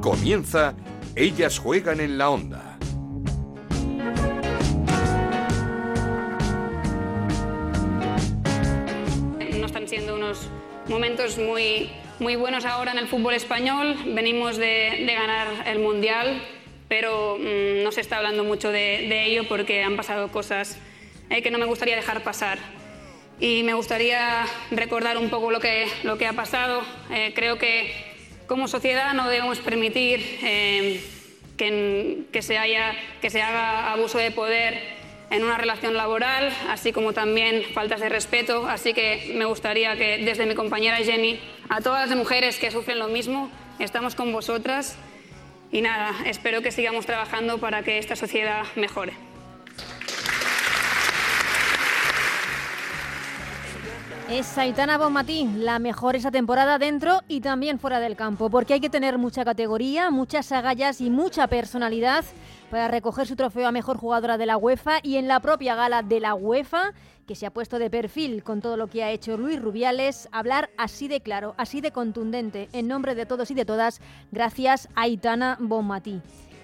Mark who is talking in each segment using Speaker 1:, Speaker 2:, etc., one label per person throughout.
Speaker 1: Comienza Ellas juegan en la onda.
Speaker 2: No están siendo unos momentos muy, muy buenos ahora en el fútbol español. Venimos de, ganar el Mundial, pero mm, no se está hablando mucho de, de ello porque han pasado cosas eh, que no me gustaría dejar pasar. Y me gustaría recordar un poco lo que, lo que ha pasado. Eh, creo que como sociedad no debemos permitir eh, que, que, se haya, que se haga abuso de poder en una relación laboral, así como también faltas de respeto. Así que me gustaría que desde mi compañera Jenny, a todas las mujeres que sufren lo mismo, estamos con vosotras. Y nada, espero que sigamos trabajando para que esta sociedad mejore.
Speaker 3: Es Aitana Bonmatí, la mejor esa temporada dentro y también fuera del campo, porque hay que tener mucha categoría, muchas agallas y mucha personalidad para recoger su trofeo a mejor jugadora de la UEFA y en la propia gala de la UEFA, que se ha puesto de perfil con todo lo que ha hecho Luis Rubiales, hablar así de claro, así de contundente, en nombre de todos y de todas, gracias a Aitana Bonmatí.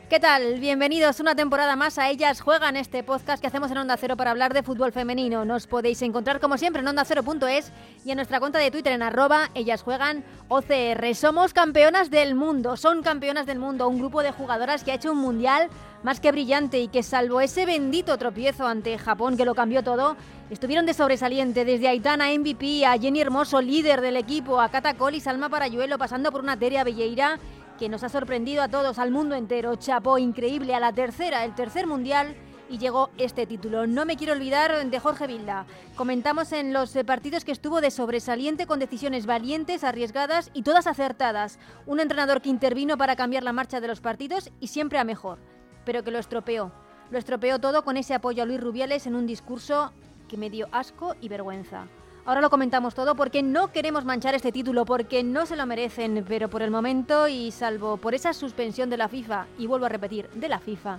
Speaker 3: ¿Qué tal? Bienvenidos una temporada más a Ellas Juegan, este podcast que hacemos en Onda Cero para hablar de fútbol femenino. Nos podéis encontrar como siempre en ondacero.es y en nuestra cuenta de Twitter en arroba Ellas Juegan OCR. Somos campeonas del mundo, son campeonas del mundo, un grupo de jugadoras que ha hecho un mundial más que brillante y que salvo ese bendito tropiezo ante Japón que lo cambió todo, estuvieron de sobresaliente desde Aitana MVP a Jenny Hermoso, líder del equipo, a Cata y Salma Parayuelo, pasando por una Teria Belleira que nos ha sorprendido a todos, al mundo entero. Chapó increíble a la tercera, el tercer mundial y llegó este título. No me quiero olvidar de Jorge Vilda. Comentamos en los partidos que estuvo de sobresaliente con decisiones valientes, arriesgadas y todas acertadas. Un entrenador que intervino para cambiar la marcha de los partidos y siempre a mejor, pero que lo estropeó. Lo estropeó todo con ese apoyo a Luis Rubiales en un discurso que me dio asco y vergüenza. Ahora lo comentamos todo porque no queremos manchar este título, porque no se lo merecen, pero por el momento y salvo por esa suspensión de la FIFA, y vuelvo a repetir, de la FIFA,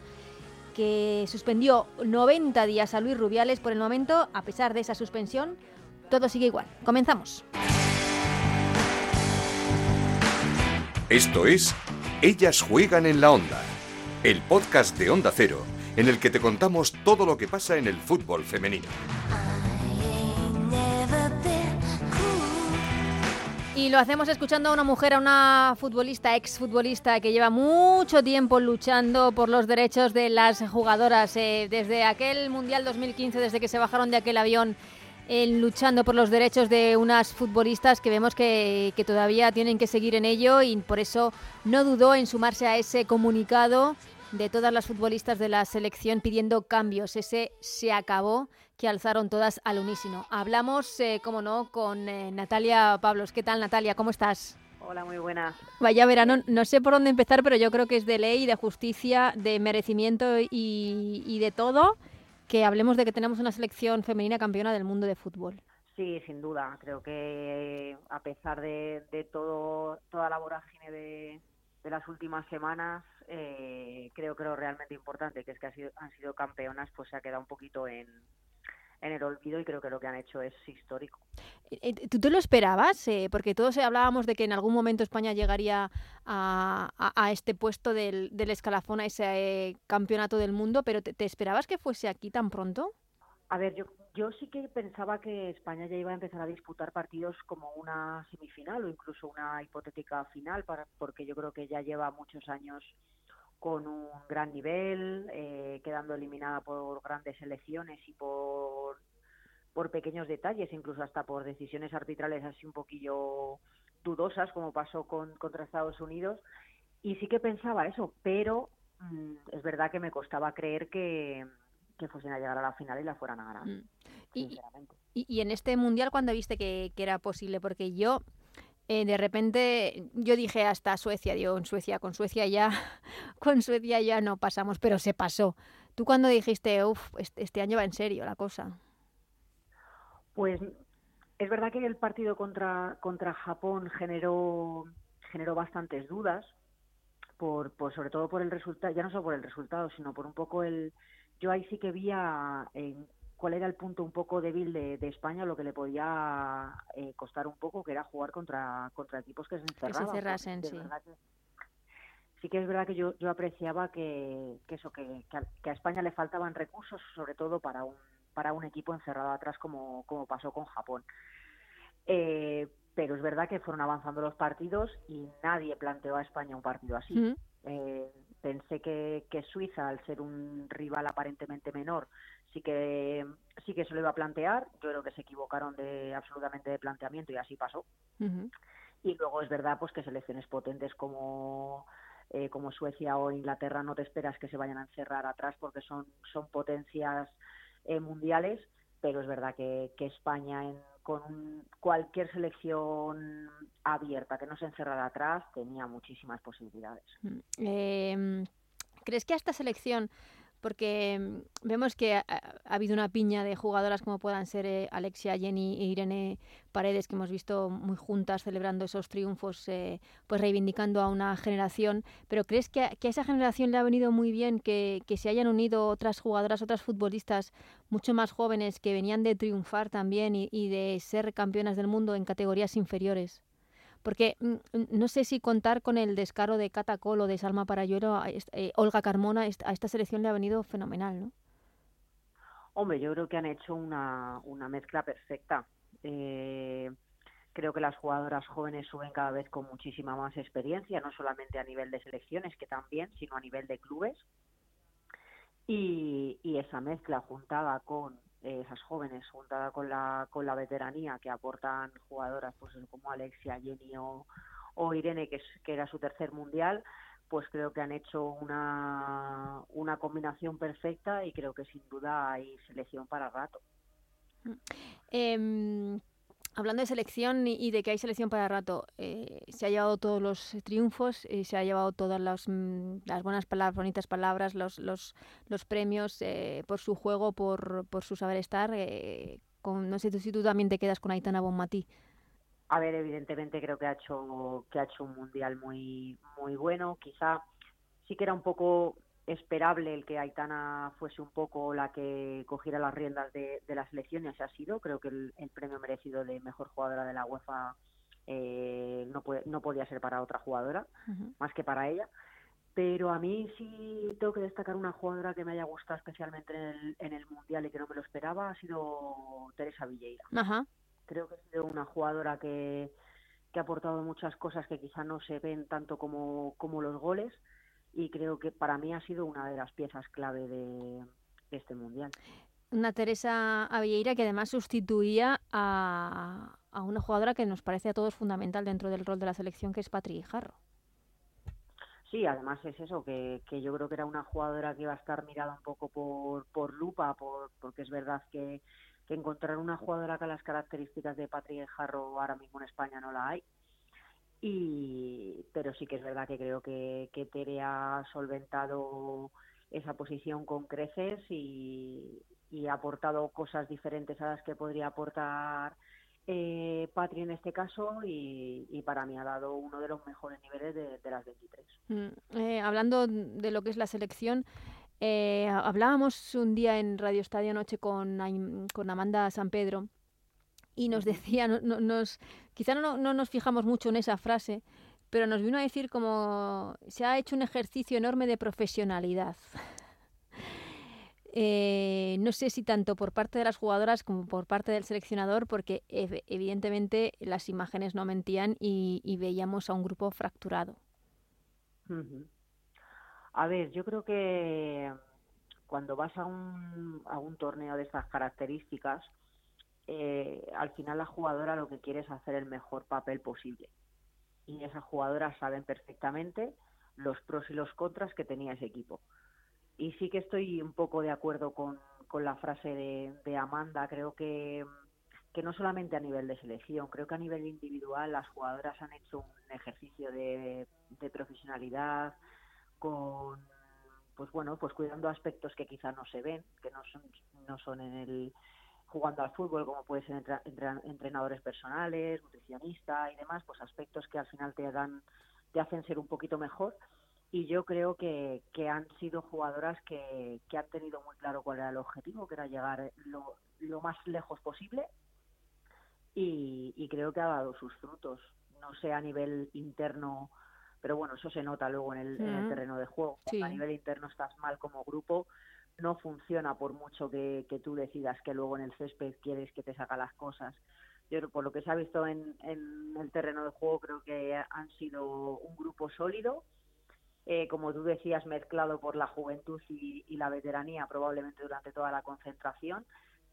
Speaker 3: que suspendió 90 días a Luis Rubiales, por el momento, a pesar de esa suspensión, todo sigue igual. Comenzamos.
Speaker 1: Esto es Ellas juegan en la onda, el podcast de Onda Cero, en el que te contamos todo lo que pasa en el fútbol femenino.
Speaker 3: Y lo hacemos escuchando a una mujer, a una futbolista, exfutbolista, que lleva mucho tiempo luchando por los derechos de las jugadoras. Eh, desde aquel Mundial 2015, desde que se bajaron de aquel avión, eh, luchando por los derechos de unas futbolistas que vemos que, que todavía tienen que seguir en ello y por eso no dudó en sumarse a ese comunicado de todas las futbolistas de la selección pidiendo cambios. Ese se acabó que alzaron todas al unísono. Hablamos, eh, como no, con eh, Natalia Pablos. ¿Qué tal, Natalia? ¿Cómo estás?
Speaker 4: Hola, muy buena.
Speaker 3: Vaya verano, no sé por dónde empezar, pero yo creo que es de ley, de justicia, de merecimiento y, y de todo que hablemos de que tenemos una selección femenina campeona del mundo de fútbol.
Speaker 4: Sí, sin duda. Creo que a pesar de, de todo, toda la vorágine de, de las últimas semanas, eh, creo que lo realmente importante, que es que han sido, han sido campeonas, pues se ha quedado un poquito en, en el olvido y creo que lo que han hecho es histórico.
Speaker 3: ¿Tú te lo esperabas? Eh, porque todos hablábamos de que en algún momento España llegaría a, a, a este puesto del, del, escalafón, a ese eh, campeonato del mundo, pero ¿te, ¿te, esperabas que fuese aquí tan pronto?
Speaker 4: A ver, yo, yo sí que pensaba que España ya iba a empezar a disputar partidos como una semifinal o incluso una hipotética final, para, porque yo creo que ya lleva muchos años con un gran nivel, eh, quedando eliminada por grandes elecciones y por, por pequeños detalles, incluso hasta por decisiones arbitrales así un poquillo dudosas, como pasó con, contra Estados Unidos. Y sí que pensaba eso, pero mmm, es verdad que me costaba creer que, que fuesen a llegar a la final y la fueran a ganar. Mm.
Speaker 3: Y, y, y, en este mundial, cuando viste que, que era posible? Porque yo eh, de repente yo dije hasta Suecia, digo, en Suecia, con Suecia ya, con Suecia ya no pasamos, pero se pasó. ¿Tú cuando dijiste, uff, este, año va en serio la cosa?
Speaker 4: Pues es verdad que el partido contra, contra Japón generó, generó bastantes dudas, por, por sobre todo por el resultado, ya no solo por el resultado, sino por un poco el... Yo ahí sí que vi a, en, cuál era el punto un poco débil de, de España, lo que le podía eh, costar un poco, que era jugar contra, contra equipos que se encerraban.
Speaker 3: Que se cerrasen, sí.
Speaker 4: Que, sí que es verdad que yo, yo apreciaba que, eso, que, a, España le faltaban recursos, sobre todo para un, para un equipo encerrado atrás como, como pasó con Japón. Eh, pero es verdad que fueron avanzando los partidos y nadie planteó a España un partido así. Eh, pensé que, que, Suiza, al ser un rival aparentemente menor, sí que sí que se lo iba a plantear. Yo creo que se equivocaron de absolutamente de planteamiento y así pasó. Y luego es verdad pues que selecciones potentes como eh, como Suecia o Inglaterra no te esperas que se vayan a encerrar atrás porque son, son potencias eh, mundiales, pero es verdad que, España con cualquier selección abierta que no se encerrara atrás tenía muchísimas posibilidades.
Speaker 3: Em, ¿Crees que a esta selección porque mm, vemos que ha, habido una piña de jugadoras como puedan ser eh, Alexia, Jenny e Irene Paredes, que hemos visto muy juntas celebrando esos triunfos, eh, pues reivindicando a una generación. Pero ¿crees que a, esa generación le ha venido muy bien que, se hayan unido otras jugadoras, otras futbolistas mucho más jóvenes que venían de triunfar también y de ser campeonas del mundo en categorías inferiores? Porque mm, no sé si contar con el descaro de Catacol o de Salma Parayuelo, eh, Olga Carmona, a esta selección le ha venido fenomenal, ¿no?
Speaker 4: Hombre, yo creo que han hecho una, una mezcla perfecta. Eh, creo que las jugadoras jóvenes suben cada vez con muchísima más experiencia, no solamente a nivel de selecciones, que también, sino a nivel de clubes. Y, y esa mezcla juntada con esas jóvenes juntada con la con la veteranía que aportan jugadoras pues como Alexia, Jenny o, Irene que, es, que era su tercer mundial pues creo que han hecho una, una combinación perfecta y creo que sin duda hay selección para rato.
Speaker 3: Eh, Hablando de selección y de que hay selección para rato, eh, se ha llevado todos los triunfos, y se ha llevado todas las, mm, las buenas palabras, bonitas palabras, los, los, los premios eh, por su juego, por, por su saber estar. Eh, con, no sé si tú también te quedas con Aitana Bonmatí.
Speaker 4: A ver, evidentemente creo que ha hecho que ha hecho un mundial muy muy bueno. Quizá sí que era un poco esperable el que Aitana fuese un poco la que cogiera las riendas de, de la selección y así ha sido. Creo que el, premio merecido de mejor jugadora de la UEFA eh, no, no podía ser para otra jugadora, más que para ella. Pero a mí sí tengo que destacar una jugadora que me haya gustado especialmente en el, en el Mundial y que no me lo esperaba, ha sido Teresa Villeira. Creo que ha sido una jugadora que, que ha aportado muchas cosas que quizá no se ven tanto como, como los goles y creo que para mí ha sido una de las piezas clave de, este mundial.
Speaker 3: Una Teresa Avieira que además sustituía a, a, una jugadora que nos parece a todos fundamental dentro del rol de la selección, que es Patri Jarro.
Speaker 4: Sí, además es eso, que, que, yo creo que era una jugadora que iba a estar mirada un poco por, por lupa, por, porque es verdad que, que encontrar una jugadora con las características de Patri Jarro ahora mismo en España no la hay y pero sí que es verdad que creo que, que Tere ha solventado esa posición con creces y, ha aportado cosas diferentes a las que podría aportar eh, Patri en este caso y, para mí ha dado uno de los mejores niveles de, las 23.
Speaker 3: Mm, eh, hablando de lo que es la selección, eh, hablábamos un día en Radio Estadio Noche con, con Amanda San Pedro y nos decía, nos, quizá no, no, nos fijamos mucho en esa frase, pero nos vino a decir como se ha hecho un ejercicio enorme de profesionalidad. Eh, no sé si tanto por parte de las jugadoras como por parte del seleccionador, porque evidentemente las imágenes no mentían y, veíamos a un grupo fracturado.
Speaker 4: A ver, yo creo que cuando vas a un, a un torneo de estas características, eh, al final la jugadora lo que quiere es hacer el mejor papel posible. Y esas jugadoras saben perfectamente los pros y los contras que tenía ese equipo. Y sí que estoy un poco de acuerdo con, la frase de, Amanda. Creo que, que no solamente a nivel de selección, creo que a nivel individual las jugadoras han hecho un ejercicio de, de profesionalidad con pues bueno pues cuidando aspectos que quizá no se ven que no son no son en el jugando al fútbol, como puede ser entrenadores personales, nutricionista y demás, pues aspectos que al final te hagan, te hacen ser un poquito mejor. Y yo creo que, que han sido jugadoras que, que han tenido muy claro cuál era el objetivo, que era llegar lo, lo más lejos posible. Y, y creo que ha dado sus frutos. No sé a nivel interno pero bueno, eso se nota luego en el, en el terreno de juego. A nivel interno estás mal como grupo, no funciona por mucho que, tú decidas que luego en el césped quieres que te saca las cosas. Yo, por lo que se ha visto en, el terreno de juego, creo que han sido un grupo sólido, eh, como tú decías, mezclado por la juventud y, la veteranía, probablemente durante toda la concentración,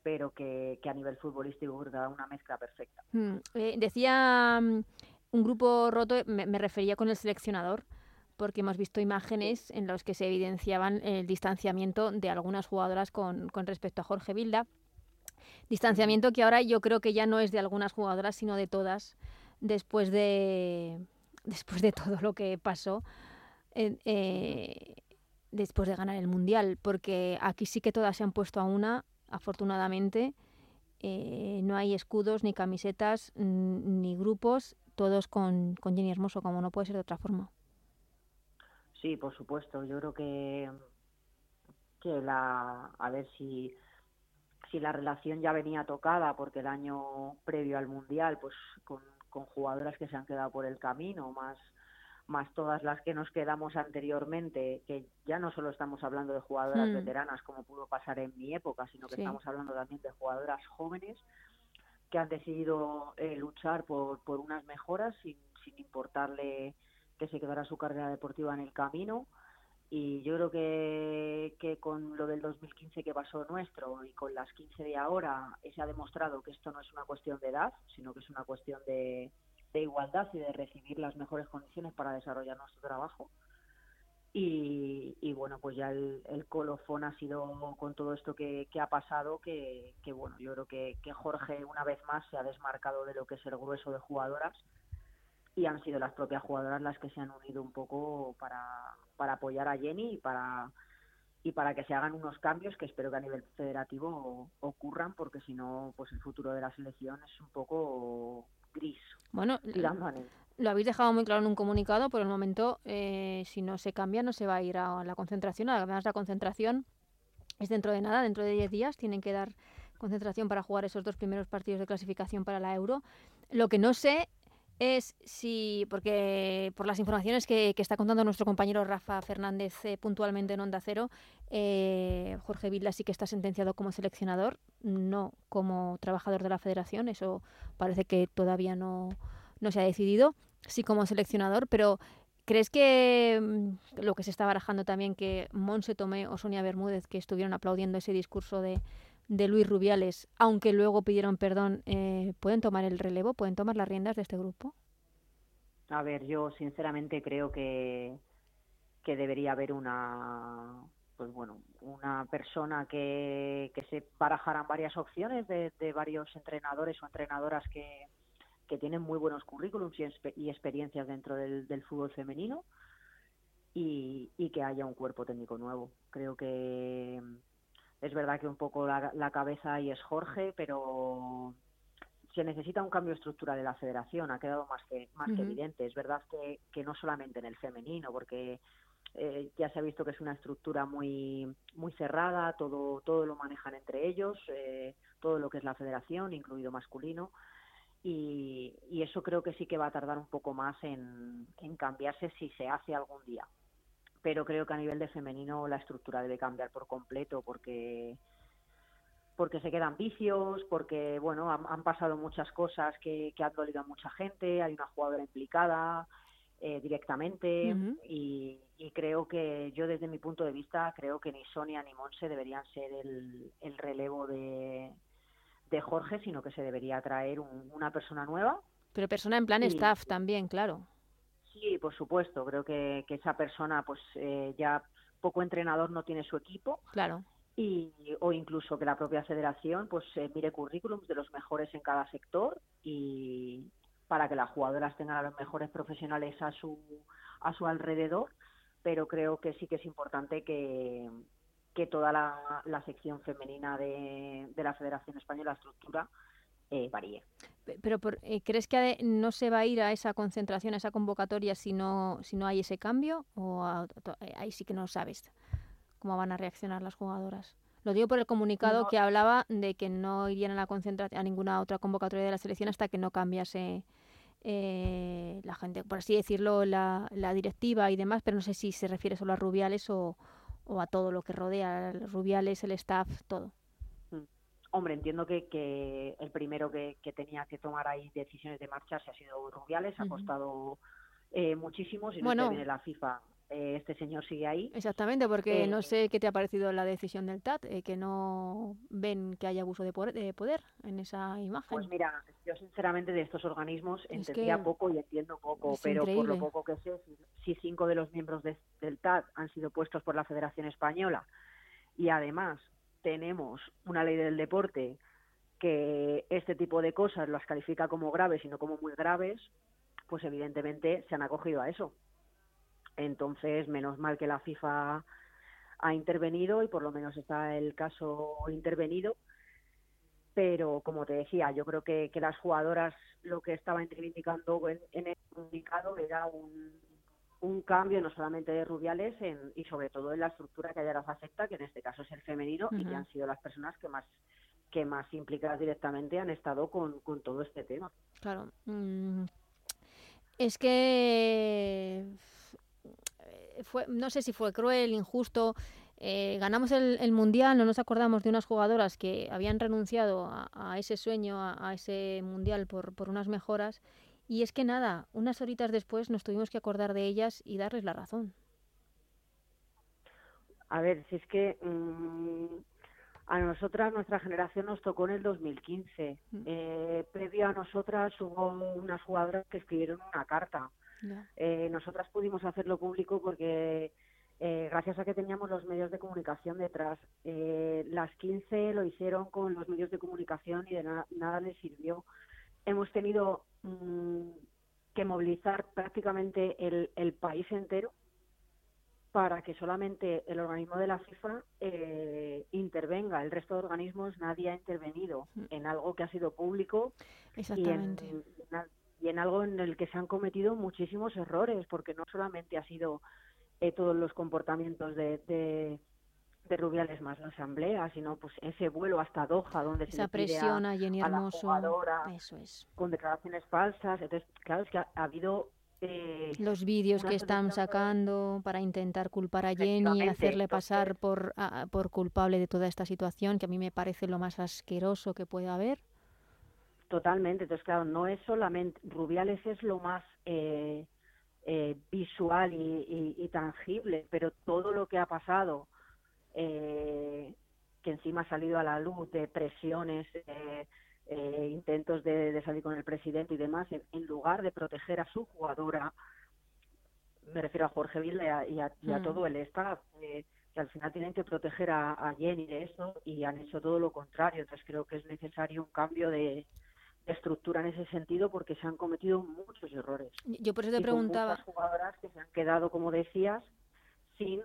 Speaker 4: pero que, a nivel futbolístico da una mezcla perfecta.
Speaker 3: Mm, eh, decía mm, un grupo roto, me, refería con el seleccionador, porque hemos visto imágenes en las que se evidenciaban el distanciamiento de algunas jugadoras con, con respecto a Jorge Vilda. Distanciamiento que ahora yo creo que ya no es de algunas jugadoras, sino de todas, después de, después de todo lo que pasó, eh, después de ganar el Mundial, porque aquí sí que todas se han puesto a una, afortunadamente. Eh, no hay escudos, ni camisetas, ni grupos, todos con, con Jenny Hermoso, como no puede ser de otra forma.
Speaker 4: Sí, por supuesto. Yo creo que, que la, a ver si, si la relación ya venía tocada, porque el año previo al Mundial, pues con, con jugadoras que se han quedado por el camino, más más todas las que nos quedamos anteriormente, que ya no solo estamos hablando de jugadoras hmm. veteranas como pudo pasar en mi época, sino que estamos hablando también de jugadoras jóvenes que han decidido eh, luchar por, por unas mejoras sin, sin importarle que se quedara su carrera deportiva en el camino. Y yo creo que, que con lo del 2015 que pasó nuestro y con las 15 de ahora se ha demostrado que esto no es una cuestión de edad, sino que es una cuestión de, de igualdad y de recibir las mejores condiciones para desarrollar nuestro trabajo. Y, bueno, pues ya el, colofón ha sido con todo esto que, ha pasado, que, bueno, yo creo que, Jorge una vez más se ha desmarcado de lo que es el grueso de jugadoras y han sido las propias jugadoras las que se han unido un poco para, para apoyar a Jenny y para y para que se hagan unos cambios que espero que a nivel federativo ocurran porque si no pues el futuro de la selección es un poco gris
Speaker 3: bueno lo habéis dejado muy claro en un comunicado, por el momento, eh, si no se cambia, no se va a ir a la concentración. Además, la concentración es dentro de nada, dentro de 10 días, tienen que dar concentración para jugar esos dos primeros partidos de clasificación para la Euro. Lo que no sé es si, porque por las informaciones que, está contando nuestro compañero Rafa Fernández eh, puntualmente en Onda Cero, eh, Jorge Villa sí que está sentenciado como seleccionador, no como trabajador de la federación, eso parece que todavía no, no se ha decidido, sí como seleccionador, pero ¿crees que mm, lo que se está barajando también, que Monse Tomé o Sonia Bermúdez, que estuvieron aplaudiendo ese discurso de, de Luis Rubiales, aunque luego pidieron perdón, eh, ¿pueden tomar el relevo? ¿Pueden tomar las riendas de este grupo?
Speaker 4: A ver, yo sinceramente creo que, que debería haber una pues bueno, una persona que, que se barajaran varias opciones de, de varios entrenadores o entrenadoras que, que tienen muy buenos currículums y, experiencias dentro del, fútbol femenino y, que haya un cuerpo técnico nuevo. Creo que es verdad que un poco la, cabeza ahí es Jorge, pero se necesita un cambio estructural de la federación, ha quedado más que, más que evidente. Es verdad que, que no solamente en el femenino, porque eh, ya se ha visto que es una estructura muy muy cerrada, todo todo lo manejan entre ellos, eh, todo lo que es la federación, incluido masculino y, eso creo que sí que va a tardar un poco más en, cambiarse si se hace algún día. Pero creo que a nivel de femenino la estructura debe cambiar por completo porque porque se quedan vicios, porque bueno han, pasado muchas cosas que, que, han dolido a mucha gente, hay una jugadora implicada eh, directamente y, creo que yo desde mi punto de vista creo que ni Sonia ni Monse deberían ser el relevo de, de Jorge, sino que se debería traer una persona nueva.
Speaker 3: Pero persona en plan staff también, claro.
Speaker 4: Sí, por supuesto. Creo que, esa persona, pues eh, ya poco entrenador no tiene su equipo.
Speaker 3: Claro.
Speaker 4: Y, o incluso que la propia federación pues eh, mire currículums de los mejores en cada sector y para que las jugadoras tengan a los mejores profesionales a su a su alrededor pero creo que sí que es importante que, que toda la, sección femenina de, la Federación Española, la estructura, eh, varíe.
Speaker 3: Pero eh, ¿crees que no se va a ir a esa concentración, a esa convocatoria si no, si no hay ese cambio? ¿O eh, ahí sí que no sabes cómo van a reaccionar las jugadoras? Lo digo por el comunicado que hablaba de que no irían a la concentración, a ninguna otra convocatoria de la selección hasta que no cambiase la la gente, por así decirlo, la, la, directiva y demás, pero no sé si se refiere solo a Rubiales o, o a todo lo que rodea, Rubiales, el staff, todo.
Speaker 4: Hombre, entiendo que, que el primero que, que, tenía que tomar ahí decisiones de marcharse ha sido Rubiales, ha costado eh, muchísimo, si no viene la FIFA eh, este señor sigue ahí.
Speaker 3: Exactamente, porque no eh, sé qué te ha parecido la decisión del TAT, eh, que no ven que haya abuso de poder, en esa imagen.
Speaker 4: Pues mira, yo sinceramente de estos organismos entendía poco y entiendo poco, pero por lo poco que sé, si, cinco de los miembros del TAT han sido puestos por la Federación Española y además tenemos una ley del deporte que este tipo de cosas las califica como graves y no como muy graves, pues evidentemente se han acogido a eso. Entonces, menos mal que la FIFA ha intervenido y por lo menos está el caso intervenido. Pero, como te decía, yo creo que, las jugadoras lo que estaban reivindicando en, el comunicado era un, un cambio no solamente de Rubiales en, y sobre todo en la estructura que las afecta, que en este caso es el femenino, y que han sido las personas que más que más implicadas directamente han estado con, con todo este tema.
Speaker 3: Claro. Mm, es que fue, no sé si fue cruel, injusto. Eh, ganamos el, mundial, no nos acordamos de unas jugadoras que habían renunciado a, ese sueño, a, ese mundial por, por, unas mejoras. Y es que nada, unas horitas después nos tuvimos que acordar de ellas y darles la razón.
Speaker 4: A ver, si es que mm, a nosotras, nuestra generación nos tocó en el 2015. Mm. Eh, previo a nosotras hubo unas jugadoras que escribieron una carta eh, nosotras pudimos hacerlo público porque eh, gracias a que teníamos los medios de comunicación detrás. Eh, las 15 lo hicieron con los medios de comunicación y de nada les sirvió. Hemos tenido mm, que movilizar prácticamente el, el, país entero para que solamente el organismo de la FIFA eh, intervenga. El resto de organismos nadie ha intervenido mm. en algo que ha sido público
Speaker 3: Exactamente.
Speaker 4: y y en algo en el que se han cometido muchísimos errores, porque no solamente ha sido eh, todos los comportamientos de, de, Rubiales más la asamblea, sino pues ese vuelo hasta Doha donde
Speaker 3: Esa se presión a, Jenny Hermoso,
Speaker 4: eso es. con declaraciones falsas. Entonces, claro, es que ha, habido
Speaker 3: eh, los vídeos que están sacando para intentar culpar a Jenny y hacerle pasar por, por culpable de toda esta situación, que a mí me parece lo más asqueroso que puede haber.
Speaker 4: Totalmente, entonces claro, no es solamente, Rubiales es lo más eh, eh, visual y, tangible, pero todo lo que ha pasado, eh, que encima ha salido a la luz de presiones, intentos de, salir con el presidente y demás, en, lugar de proteger a su jugadora, me refiero a Jorge Villa y a, mm. todo el staff, que al final tienen que proteger a, a Jenny de eso y han hecho todo lo contrario. Entonces creo que es necesario un cambio de, estructura en ese sentido porque se han cometido muchos errores.
Speaker 3: Yo por eso te preguntaba.
Speaker 4: Muchas jugadoras que se han quedado, como decías, sin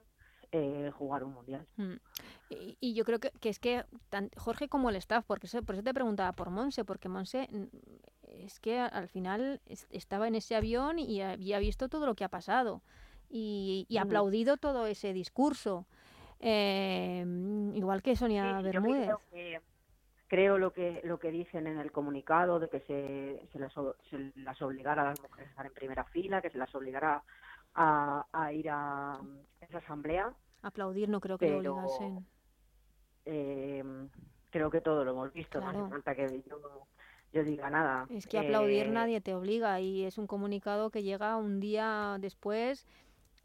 Speaker 4: eh, jugar un mundial.
Speaker 3: Mm. Y, yo creo que, es que Jorge como el staff, porque por eso te preguntaba por Monse, porque Monse mm, es que al final estaba en ese avión y había visto todo lo que ha pasado y, y aplaudido todo ese discurso. Eh, igual que Sonia Bermúdez
Speaker 4: creo lo que lo que dicen en el comunicado de que se, se, las, se las obligara a las mujeres a estar en primera fila, que se las obligara a, a ir a esa asamblea.
Speaker 3: Aplaudir no creo que lo obligasen.
Speaker 4: Eh, creo que todo lo hemos visto, no hace falta que yo, diga nada.
Speaker 3: Es que aplaudir eh, nadie te obliga y es un comunicado que llega un día después.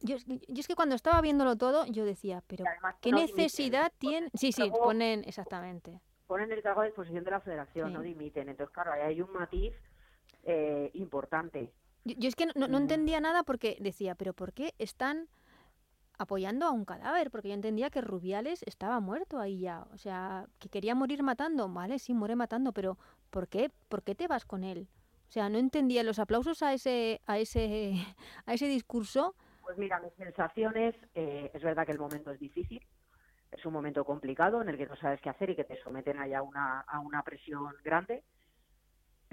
Speaker 3: Yo, yo, es que cuando estaba viéndolo todo, yo decía, pero ¿qué necesidad tiene? Sí, sí, ponen exactamente
Speaker 4: ponen el cargo a disposición de la federación, no dimiten. Entonces, claro, ahí hay un matiz eh, importante.
Speaker 3: Yo, es que no, no, entendía nada porque decía, pero ¿por qué están apoyando a un cadáver? Porque yo entendía que Rubiales estaba muerto ahí ya. O sea, que quería morir matando. Vale, sí, muere matando, pero ¿por qué? ¿Por qué te vas con él? O sea, no entendía los aplausos a ese, a ese, a ese discurso.
Speaker 4: Pues mira, mis sensaciones, eh, es verdad que el momento es difícil, es un momento complicado en el que no sabes qué hacer y que te someten allá a una, a una presión grande.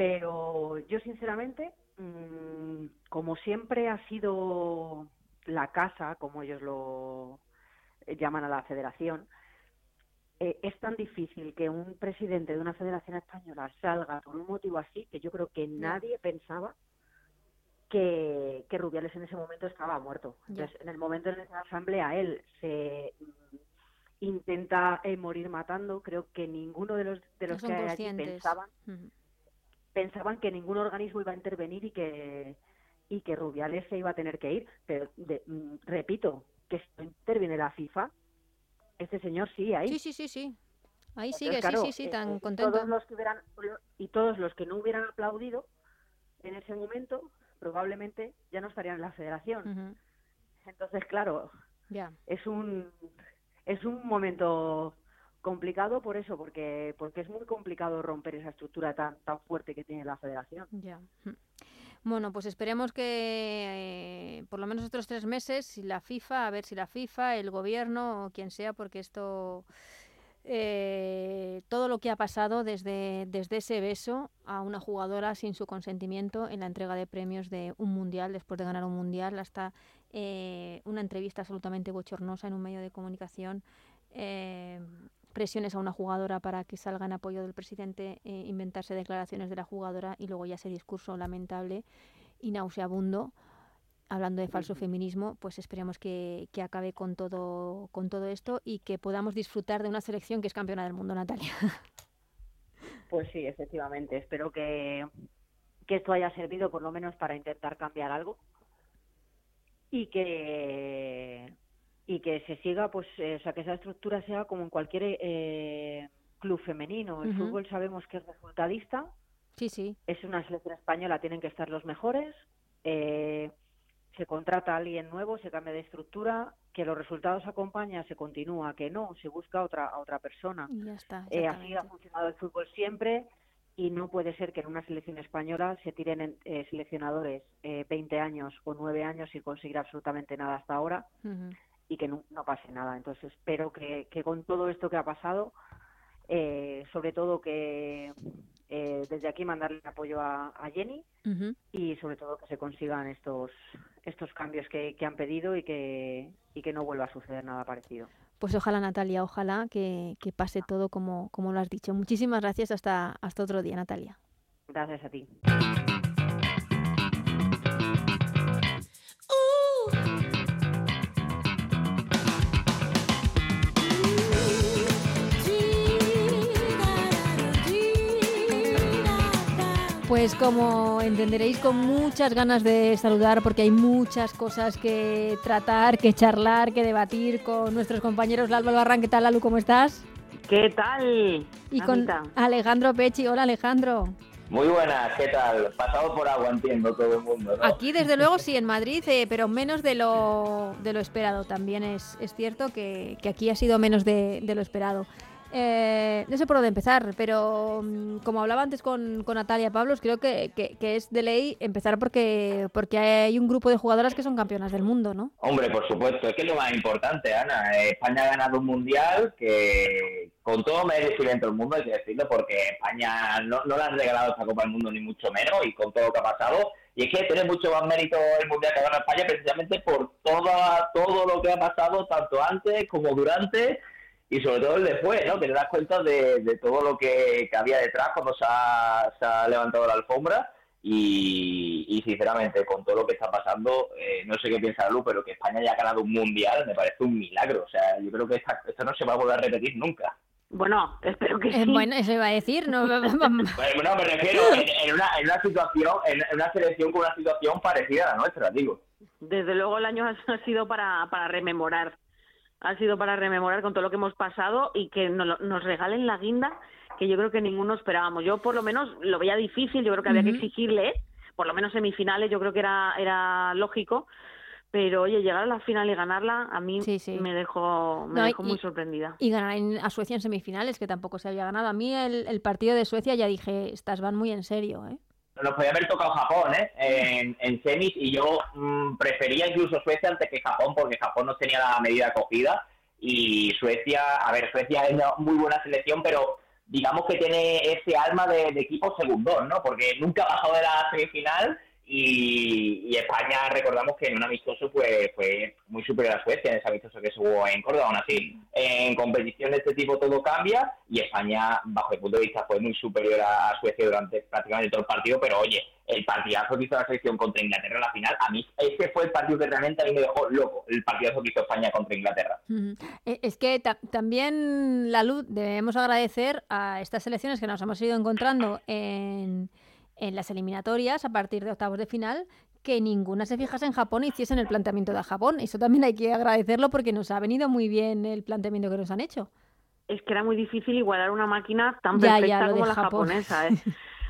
Speaker 4: Pero yo, sinceramente, mm, como siempre ha sido la casa, como ellos lo llaman a la federación, eh, es tan difícil que un presidente de una federación española salga por un motivo así que yo creo que nadie pensaba que, que Rubiales en ese momento estaba muerto. Entonces, en el momento en esa asamblea él se intenta eh, morir matando. Creo que ninguno de los de los que allí pensaban pensaban que ningún organismo iba a intervenir y que y que Rubiales se iba a tener que ir. Pero mm, repito que si no interviene la FIFA, este señor sigue ahí.
Speaker 3: Sí, sí, sí, sí. Ahí sigue, sí, sí, sí, tan
Speaker 4: eh,
Speaker 3: contento.
Speaker 4: Todos los que hubieran, y todos los que no hubieran aplaudido en ese momento probablemente ya no estarían en la federación. Entonces, claro, es un es un momento complicado por eso, porque porque es muy complicado romper esa estructura tan tan fuerte que tiene la federación.
Speaker 3: Ya. Bueno, pues esperemos que eh, por lo menos estos tres meses, si la FIFA, a ver si la FIFA, el gobierno o quien sea, porque esto eh, todo lo que ha pasado desde, desde ese beso a una jugadora sin su consentimiento en la entrega de premios de un mundial, después de ganar un mundial, hasta eh, una entrevista absolutamente bochornosa en un medio de comunicación, eh, presiones a una jugadora para que salga en apoyo del presidente, inventarse declaraciones de la jugadora y luego ya ese discurso lamentable y nauseabundo hablando de falso feminismo, pues esperemos que, acabe con todo, con todo esto y que podamos disfrutar de una selección que es campeona del mundo, Natalia.
Speaker 4: Pues sí, efectivamente. Espero que, que esto haya servido por lo menos para intentar cambiar algo y que y que se siga, pues, eh, o sea, que esa estructura sea como en cualquier eh, club femenino. El fútbol sabemos que es resultadista.
Speaker 3: Sí, sí.
Speaker 4: Es una selección española, tienen que estar los mejores. Eh, se contrata a alguien nuevo, se cambia de estructura, que los resultados acompañan, se continúa, que no, se busca otra otra persona.
Speaker 3: ya está,
Speaker 4: eh, así ha funcionado el fútbol siempre y no puede ser que en una selección española se tiren eh, seleccionadores eh, 20 años o 9 años sin conseguir absolutamente nada hasta ahora y que no, pase nada. Entonces espero que, que con todo esto que ha pasado, eh, sobre todo que eh, desde aquí mandarle apoyo a, Jenny y sobre todo que se consigan estos estos cambios que, han pedido y que, y que no vuelva a suceder nada parecido.
Speaker 3: Pues ojalá Natalia, ojalá que, que pase todo como, como lo has dicho. Muchísimas gracias, hasta, hasta otro día Natalia.
Speaker 4: Gracias a ti.
Speaker 3: Pues como entenderéis, con muchas ganas de saludar, porque hay muchas cosas que tratar, que charlar, que debatir con nuestros compañeros. Lalo Albarrán, ¿qué tal, Lalu? ¿Cómo estás?
Speaker 5: ¿Qué tal?
Speaker 3: Y con Alejandro Pechi. Hola, Alejandro.
Speaker 6: Muy buenas, ¿qué tal? Pasado por agua, entiendo todo el mundo.
Speaker 3: Aquí, desde luego, sí, en Madrid, eh, pero menos de lo, de lo esperado. También es, es cierto que, que aquí ha sido menos de, de lo esperado. Eh, no sé por dónde empezar, pero mm, como hablaba antes con, Natalia Pablos, creo que, es de ley empezar porque, porque hay un grupo de jugadoras que son campeonas del mundo, ¿no?
Speaker 6: Hombre, por supuesto, es que es lo más importante, Ana. España ha ganado un mundial que con todo merecimiento del mundo, hay que decirlo, porque España no, no le han regalado esta Copa del Mundo ni mucho menos y con todo lo que ha pasado. Y es que tiene mucho más mérito el mundial que ha ganado España precisamente por toda, todo lo que ha pasado, tanto antes como durante y sobre todo el después, ¿no? Que te das cuenta de, todo lo que, había detrás cuando se ha, levantado la alfombra y, sinceramente con todo lo que está pasando, eh, no sé qué piensa Lu, pero que España haya ganado un mundial me parece un milagro. O sea, yo creo que esto no se va a volver a repetir nunca.
Speaker 5: Bueno, espero que eh, sí.
Speaker 3: bueno, eso iba a decir, ¿no?
Speaker 6: bueno, me refiero en, una, en una situación, en una selección con una situación parecida a la nuestra, digo.
Speaker 5: Desde luego el año ha sido para, para rememorar ha sido para rememorar con todo lo que hemos pasado y que nos, regalen la guinda que yo creo que ninguno esperábamos. Yo por lo menos lo veía difícil, yo creo que había que exigirle, por lo menos semifinales, yo creo que era, era lógico, pero oye, llegar a la final y ganarla a mí me dejó, me dejó muy sorprendida.
Speaker 3: Y ganar a Suecia en semifinales, que tampoco se había ganado. A mí el, el partido de Suecia ya dije, estas van muy en serio, ¿eh?
Speaker 6: Nos podía haber tocado Japón ¿eh? en, en semis y yo mm, prefería incluso Suecia antes que Japón porque Japón no tenía la medida acogida y Suecia, a ver, Suecia es una muy buena selección, pero digamos que tiene ese alma de, equipo segundo, ¿no? Porque nunca ha bajado de la semifinal y, España, recordamos que en un amistoso pues, fue muy superior a Suecia en ese amistoso que se hubo en Córdoba. Aún así, en competición de este tipo todo cambia y España, bajo el punto de vista, fue muy superior a Suecia durante prácticamente todo el partido. Pero oye, el partidazo que hizo la selección contra Inglaterra en la final, a mí ese fue el partido que realmente a mí me dejó loco, el partidazo que hizo España contra Inglaterra.
Speaker 3: Eh, es que también la luz debemos agradecer a estas selecciones que nos hemos ido encontrando en, en las eliminatorias a partir de octavos de final, que ninguna se fijase en Japón y hiciese el planteamiento de Japón. Eso también hay que agradecerlo porque nos ha venido muy bien el planteamiento que nos han hecho.
Speaker 5: Es que era muy difícil igualar una máquina tan perfecta como la japonesa. ¿eh?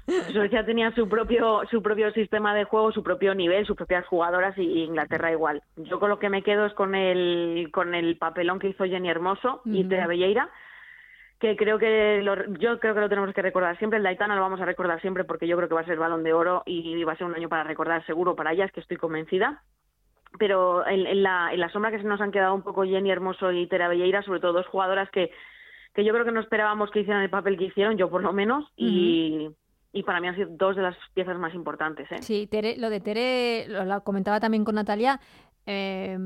Speaker 5: Suecia tenía su propio su propio sistema de juego, su propio nivel, sus propias jugadoras y Inglaterra igual. Yo con lo que me quedo es con el con el papelón que hizo Jenny Hermoso y Tea Belleira, que creo que yo creo que lo tenemos que recordar siempre. El Daitana lo vamos a recordar siempre porque yo creo que va a ser balón de oro y va a ser un año para recordar seguro para ellas, que estoy convencida. Pero en, la, en la sombra que se nos han quedado un poco Jenny Hermoso y Tera Belleira, sobre todo dos jugadoras que, que yo creo que no esperábamos que hicieran el papel que hicieron, yo por lo menos, y, y para mí han sido dos de las piezas más importantes. ¿eh?
Speaker 3: Sí, Tere, lo de Tere, lo, comentaba también con Natalia. Eh,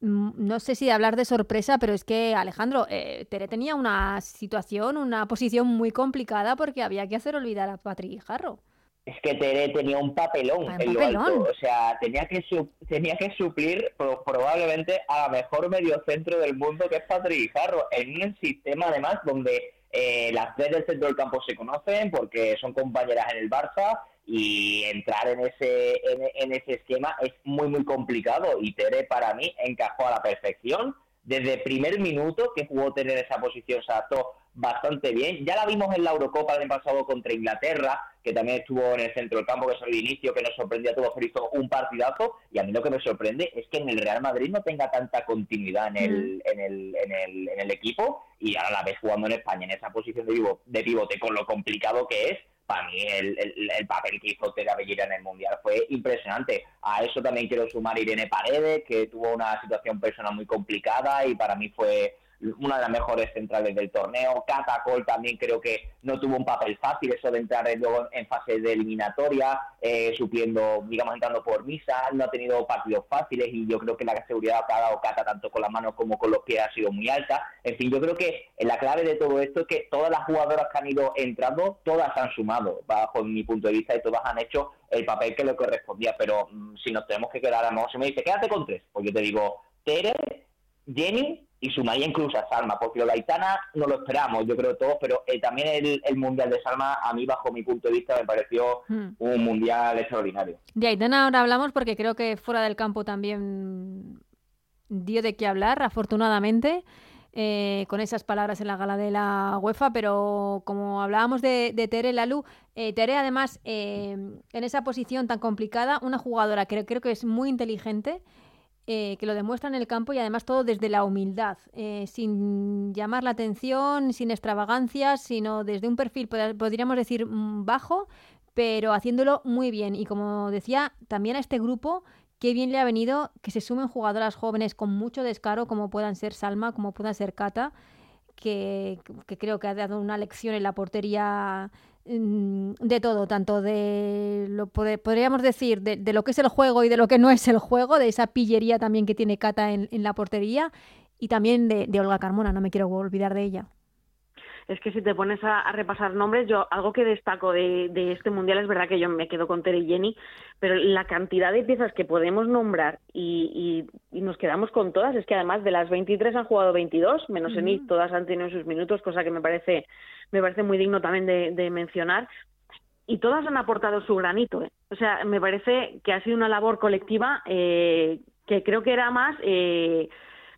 Speaker 3: no sé si hablar de sorpresa, pero es que Alejandro, eh, Tere tenía una situación, una posición muy complicada porque había que hacer olvidar a Patrick Jarro.
Speaker 6: Es que Tere tenía un papelón ah, en lo alto, o sea, tenía que tenía que suplir probablemente a la mejor mediocentro del mundo que es Patrick Jarro en un sistema además donde eh, las tres del centro del campo se conocen porque son compañeras en el Barça y entrar en ese, en, ese esquema es muy, muy complicado. Y Tere, para mí, encajó a la perfección. Desde el primer minuto que jugó tener esa posición, se adaptó bastante bien. Ya la vimos en la Eurocopa del año pasado contra Inglaterra, que también estuvo en el centro del campo, que es el inicio, que nos sorprendió a todos, pero hizo un partidazo. Y a mí lo que me sorprende es que en el Real Madrid no tenga tanta continuidad en el, en el, en el, en el equipo y ahora la ves jugando en España en esa posición de, vivo, de pivote con lo complicado que es para mí el, el, papel que hizo Tera Bellira en el Mundial fue impresionante. A eso también quiero sumar Irene Paredes, que tuvo una situación personal muy complicada y para mí fue una de las mejores centrales del torneo. Catacol también creo que no tuvo un papel fácil, eso de entrar luego en fase de eliminatoria, eh, supliendo, digamos, entrando por misa, no ha tenido partidos fáciles y yo creo que la seguridad que ha dado Cata tanto con las manos como con los pies ha sido muy alta. En fin, yo creo que la clave de todo esto es que todas las jugadoras que han ido entrando, todas han sumado, bajo mi punto de vista, y todas han hecho el papel que le correspondía. Pero mm, si nos tenemos que quedar, a mejor se me dice, quédate con tres, pues yo te digo, Tere, Jenny y sumaría incluso a Salma, porque lo de Aitana no lo esperamos, yo creo todos, pero eh, también el, Mundial de Salma, a mí, bajo mi punto de vista, me pareció hmm. un Mundial extraordinario.
Speaker 3: De Aitana ahora hablamos porque creo que fuera del campo también dio de qué hablar, afortunadamente. Eh, con esas palabras en la gala de la UEFA, pero como hablábamos de, Tere Lalu, eh, Tere además en esa posición tan complicada, una jugadora que creo que es muy inteligente, eh, que lo demuestra en el campo y además todo desde la humildad, eh, sin llamar la atención, sin extravagancias, sino desde un perfil, podríamos decir, mm, bajo, pero haciéndolo muy bien. Y como decía, también a este grupo, qué bien le ha venido que se sumen jugadoras jóvenes con mucho descaro, como puedan ser Salma, como puedan ser Cata, que, que creo que ha dado una lección en la portería de todo, tanto de lo podríamos decir de, lo que es el juego y de lo que no es el juego, de esa pillería también que tiene Cata en, la portería y también de, Olga Carmona, no me quiero olvidar de ella.
Speaker 5: Es que si te pones a, repasar nombres, yo algo que destaco de, este mundial es verdad que yo me quedo con Tere y Jenny, pero la cantidad de piezas que podemos nombrar y, nos quedamos con todas es que además de las 23 han jugado 22, menos en -huh. todas han tenido sus minutos, cosa que me parece me parece muy digno también de, mencionar. Y todas han aportado su granito. ¿eh? O sea, me parece que ha sido una labor colectiva eh, que creo que era más. Eh,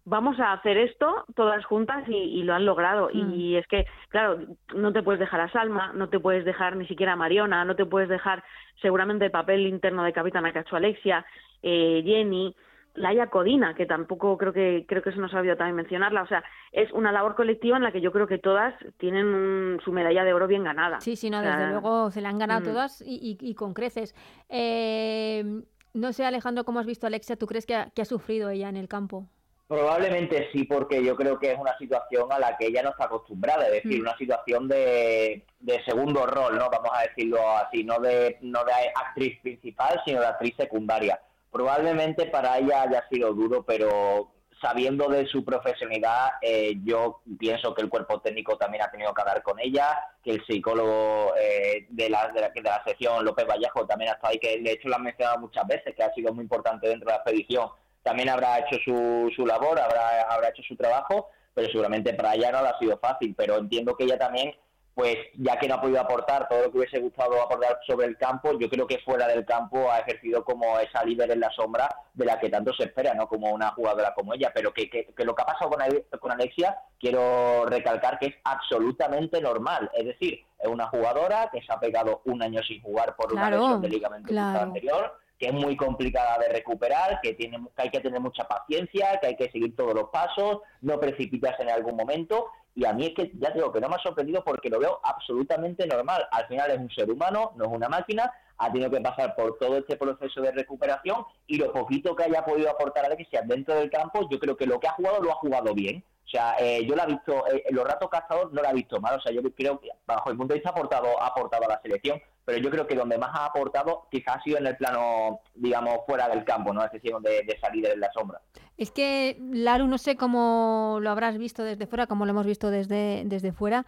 Speaker 5: vamos a hacer esto todas juntas y, lo han logrado. Y mm. es que, claro, no te puedes dejar a Salma, no te puedes dejar ni siquiera a Mariona, no te puedes dejar seguramente el papel interno de capitana que hecho Alexia, Jenny, Laia Codina, que tampoco creo que creo que se nos ha olvidado también mencionarla. O sea, es una labor colectiva en la que yo creo que todas tienen su medalla de oro bien ganada.
Speaker 3: Sí, sí, no, desde luego se la han ganado mm. todas y, con creces. Eh, no sé, Alejandro, cómo has visto a Alexia. ¿Tú crees que ha, sufrido ella en el campo?
Speaker 6: Probablemente sí, porque yo creo que es una situación a la que ella no está acostumbrada, es decir, mm. una situación de, de, segundo rol, ¿no? Vamos a decirlo así, no de, no de actriz principal, sino de actriz secundaria probablemente para ella haya sido duro, pero sabiendo de su profesionalidad, eh, yo pienso que el cuerpo técnico también ha tenido que hablar con ella, que el psicólogo eh, de, la, de, la, de la sección, López Vallejo, también ha estado ahí, que de hecho lo han mencionado muchas veces, que ha sido muy importante dentro de la expedición. También habrá hecho su, su labor, habrá, habrá hecho su trabajo, pero seguramente para ella no ha sido fácil, pero entiendo que ella también pues ya que no ha podido aportar todo lo que hubiese gustado aportar sobre el campo, yo creo que fuera del campo ha ejercido como esa líder en la sombra de la que tanto se espera, ¿no? Como una jugadora como ella, pero que, que, lo que ha pasado con, con Alexia, quiero recalcar que es absolutamente normal, es decir, es una jugadora que se ha pegado un año sin jugar por una lesión de ligamento claro. anterior, que es muy complicada de recuperar, que, tiene, que hay que tener mucha paciencia, que hay que seguir todos los pasos, no precipitarse en algún momento y a mí es que ya digo que no me ha sorprendido porque lo veo absolutamente normal. Al final es un ser humano, no es una máquina, ha tenido que pasar por todo este proceso de recuperación y lo poquito que haya podido aportar a Alexia dentro del campo, yo creo que lo que ha jugado lo ha jugado bien. O sea, eh, yo la he visto, eh, los ratos cazados no la he visto mal. O sea, yo creo que bajo el punto de vista ha aportado, ha aportado a la selección, pero yo creo que donde más ha aportado quizás ha sido en el plano, digamos, fuera del campo, ¿no? Es decir, de, de salir en la sombra.
Speaker 3: Es que, Laru, no sé cómo lo habrás visto desde fuera, como lo hemos visto desde, desde fuera,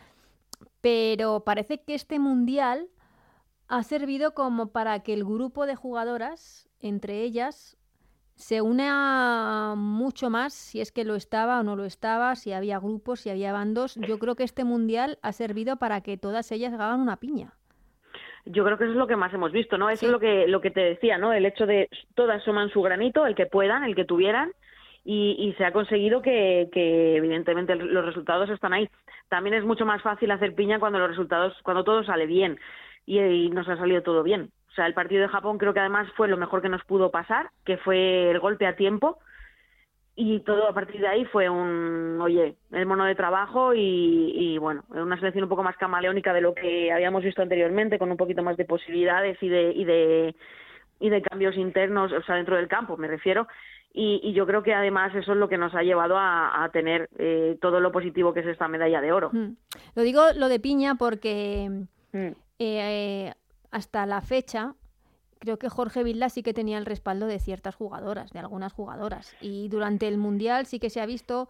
Speaker 3: pero parece que este mundial ha servido como para que el grupo de jugadoras, entre ellas, se una mucho más, si es que lo estaba o no lo estaba, si había grupos, si había bandos. Yo creo que este mundial ha servido para que todas ellas hagan una piña.
Speaker 5: Yo creo que eso es lo que más hemos visto, ¿no? Eso sí. es lo que, lo que te decía, ¿no? El hecho de todas suman su granito, el que puedan, el que tuvieran, y, y se ha conseguido que, que, evidentemente los resultados están ahí. También es mucho más fácil hacer piña cuando los resultados, cuando todo sale bien, y, y nos ha salido todo bien. O sea, el partido de Japón creo que además fue lo mejor que nos pudo pasar, que fue el golpe a tiempo. Y todo a partir de ahí fue un, oye, el mono de trabajo y, y bueno, una selección un poco más camaleónica de lo que habíamos visto anteriormente, con un poquito más de posibilidades y de, y de, y de cambios internos, o sea, dentro del campo, me refiero. Y, y, yo creo que además eso es lo que nos ha llevado a, a tener eh, todo lo positivo que es esta medalla de oro.
Speaker 3: Mm. Lo digo lo de piña porque mm. eh, hasta la fecha creo que Jorge Vilda sí que tenía el respaldo de ciertas jugadoras, de algunas jugadoras. Y durante el Mundial sí que se ha visto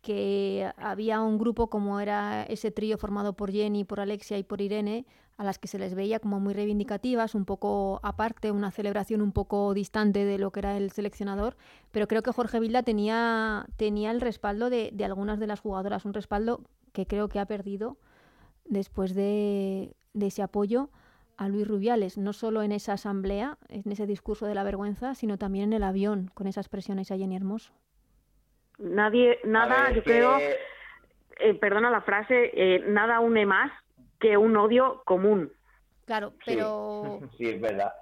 Speaker 3: que había un grupo como era ese trío formado por Jenny, por Alexia y por Irene, a las que se les veía como muy reivindicativas, un poco aparte, una celebración un poco distante de lo que era el seleccionador, pero creo que Jorge Vilda tenía, tenía el respaldo de, algunas de las jugadoras, un respaldo que creo que ha perdido después de, de ese apoyo a Luis Rubiales, no solo en esa asamblea, en ese discurso de la vergüenza, sino también en el avión, con esas presiones a Jenny Hermoso.
Speaker 5: Nadie, nada, ver, yo que... creo, eh, perdona la frase, eh, nada une más que un odio común.
Speaker 3: Claro, pero...
Speaker 6: Sí, sí es verdad.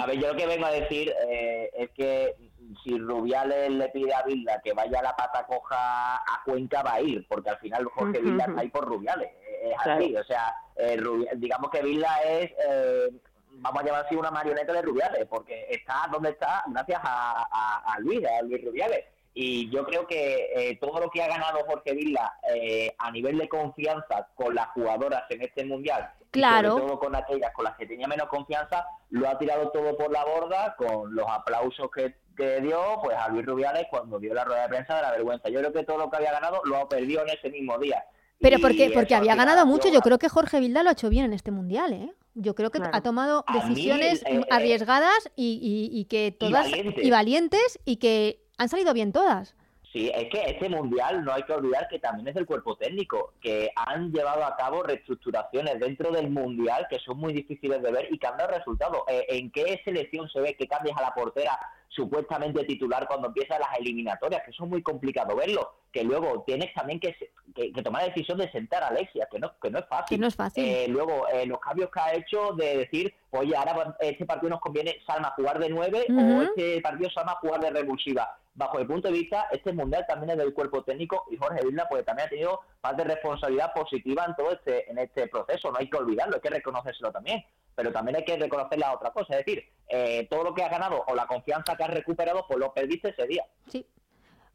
Speaker 6: A ver, yo lo que vengo a decir eh, es que si Rubiales le pide a Vilda que vaya a la pata coja a Cuenca, va a ir, porque al final Jorge Vilda está ahí por Rubiales. Es así, o sea, eh, Rubiales, digamos que Vilda es, eh, vamos a llamar así, una marioneta de Rubiales, porque está donde está gracias a, a, a Luis, a Luis Rubiales. Y yo creo que eh, todo lo que ha ganado Jorge Vilda eh, a nivel de confianza con las jugadoras en este mundial,
Speaker 3: claro.
Speaker 6: y sobre todo con aquellas con las que tenía menos confianza, lo ha tirado todo por la borda con los aplausos que, que dio pues a Luis Rubiales cuando dio la rueda de prensa de la vergüenza. Yo creo que todo lo que había ganado lo ha perdido en ese mismo día.
Speaker 3: Pero porque, porque había ganado mucho, yo creo que Jorge Vilda lo ha hecho bien en este mundial, ¿eh? Yo creo que claro. ha tomado decisiones mí, eh, arriesgadas y, y, y, que todas
Speaker 6: y valientes.
Speaker 3: y valientes y que han salido bien todas.
Speaker 6: Sí, es que este mundial no hay que olvidar que también es del cuerpo técnico, que han llevado a cabo reestructuraciones dentro del mundial que son muy difíciles de ver y que han dado resultados. Eh, ¿En qué selección se ve que cambias a la portera supuestamente titular cuando empiezan las eliminatorias? Que eso es muy complicado verlo. Que luego tienes también que, que, que tomar la decisión de sentar a Alexia, que no, que no es fácil.
Speaker 3: Que no es fácil.
Speaker 6: Eh, luego, eh, los cambios que ha hecho de decir, oye, ahora este partido nos conviene Salma jugar de nueve uh -huh. o este partido Salma jugar de revulsiva bajo el punto de vista, este mundial también es del cuerpo técnico y Jorge Vilda pues también ha tenido parte de responsabilidad positiva en todo este, en este proceso, no hay que olvidarlo, hay que reconocérselo también, pero también hay que reconocer la otra cosa, es decir, eh, todo lo que has ganado o la confianza que has recuperado, pues lo perdiste ese día.
Speaker 3: Sí.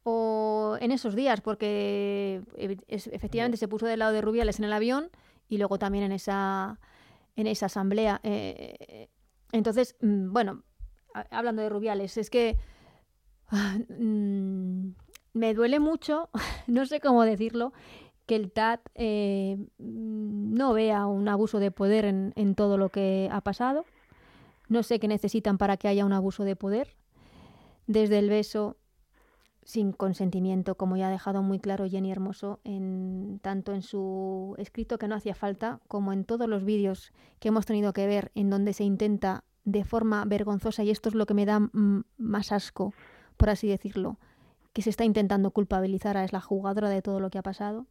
Speaker 3: O en esos días, porque efectivamente se puso del lado de Rubiales en el avión y luego también en esa, en esa asamblea. Eh, entonces, mm, bueno, hablando de Rubiales, es que me duele mucho, no sé cómo decirlo, que el TAT eh, no vea un abuso de poder en, todo lo que ha pasado. No sé qué necesitan para que haya un abuso de poder. Desde el beso sin consentimiento, como ya ha dejado muy claro Jenny Hermoso, tanto en su escrito que no hacía falta, como en todos los vídeos que hemos tenido que ver, en donde se intenta de forma vergonzosa, y esto es lo que me da más asco, por así decirlo, que se está intentando culpabilizar a es la jugadora de todo lo que ha pasado.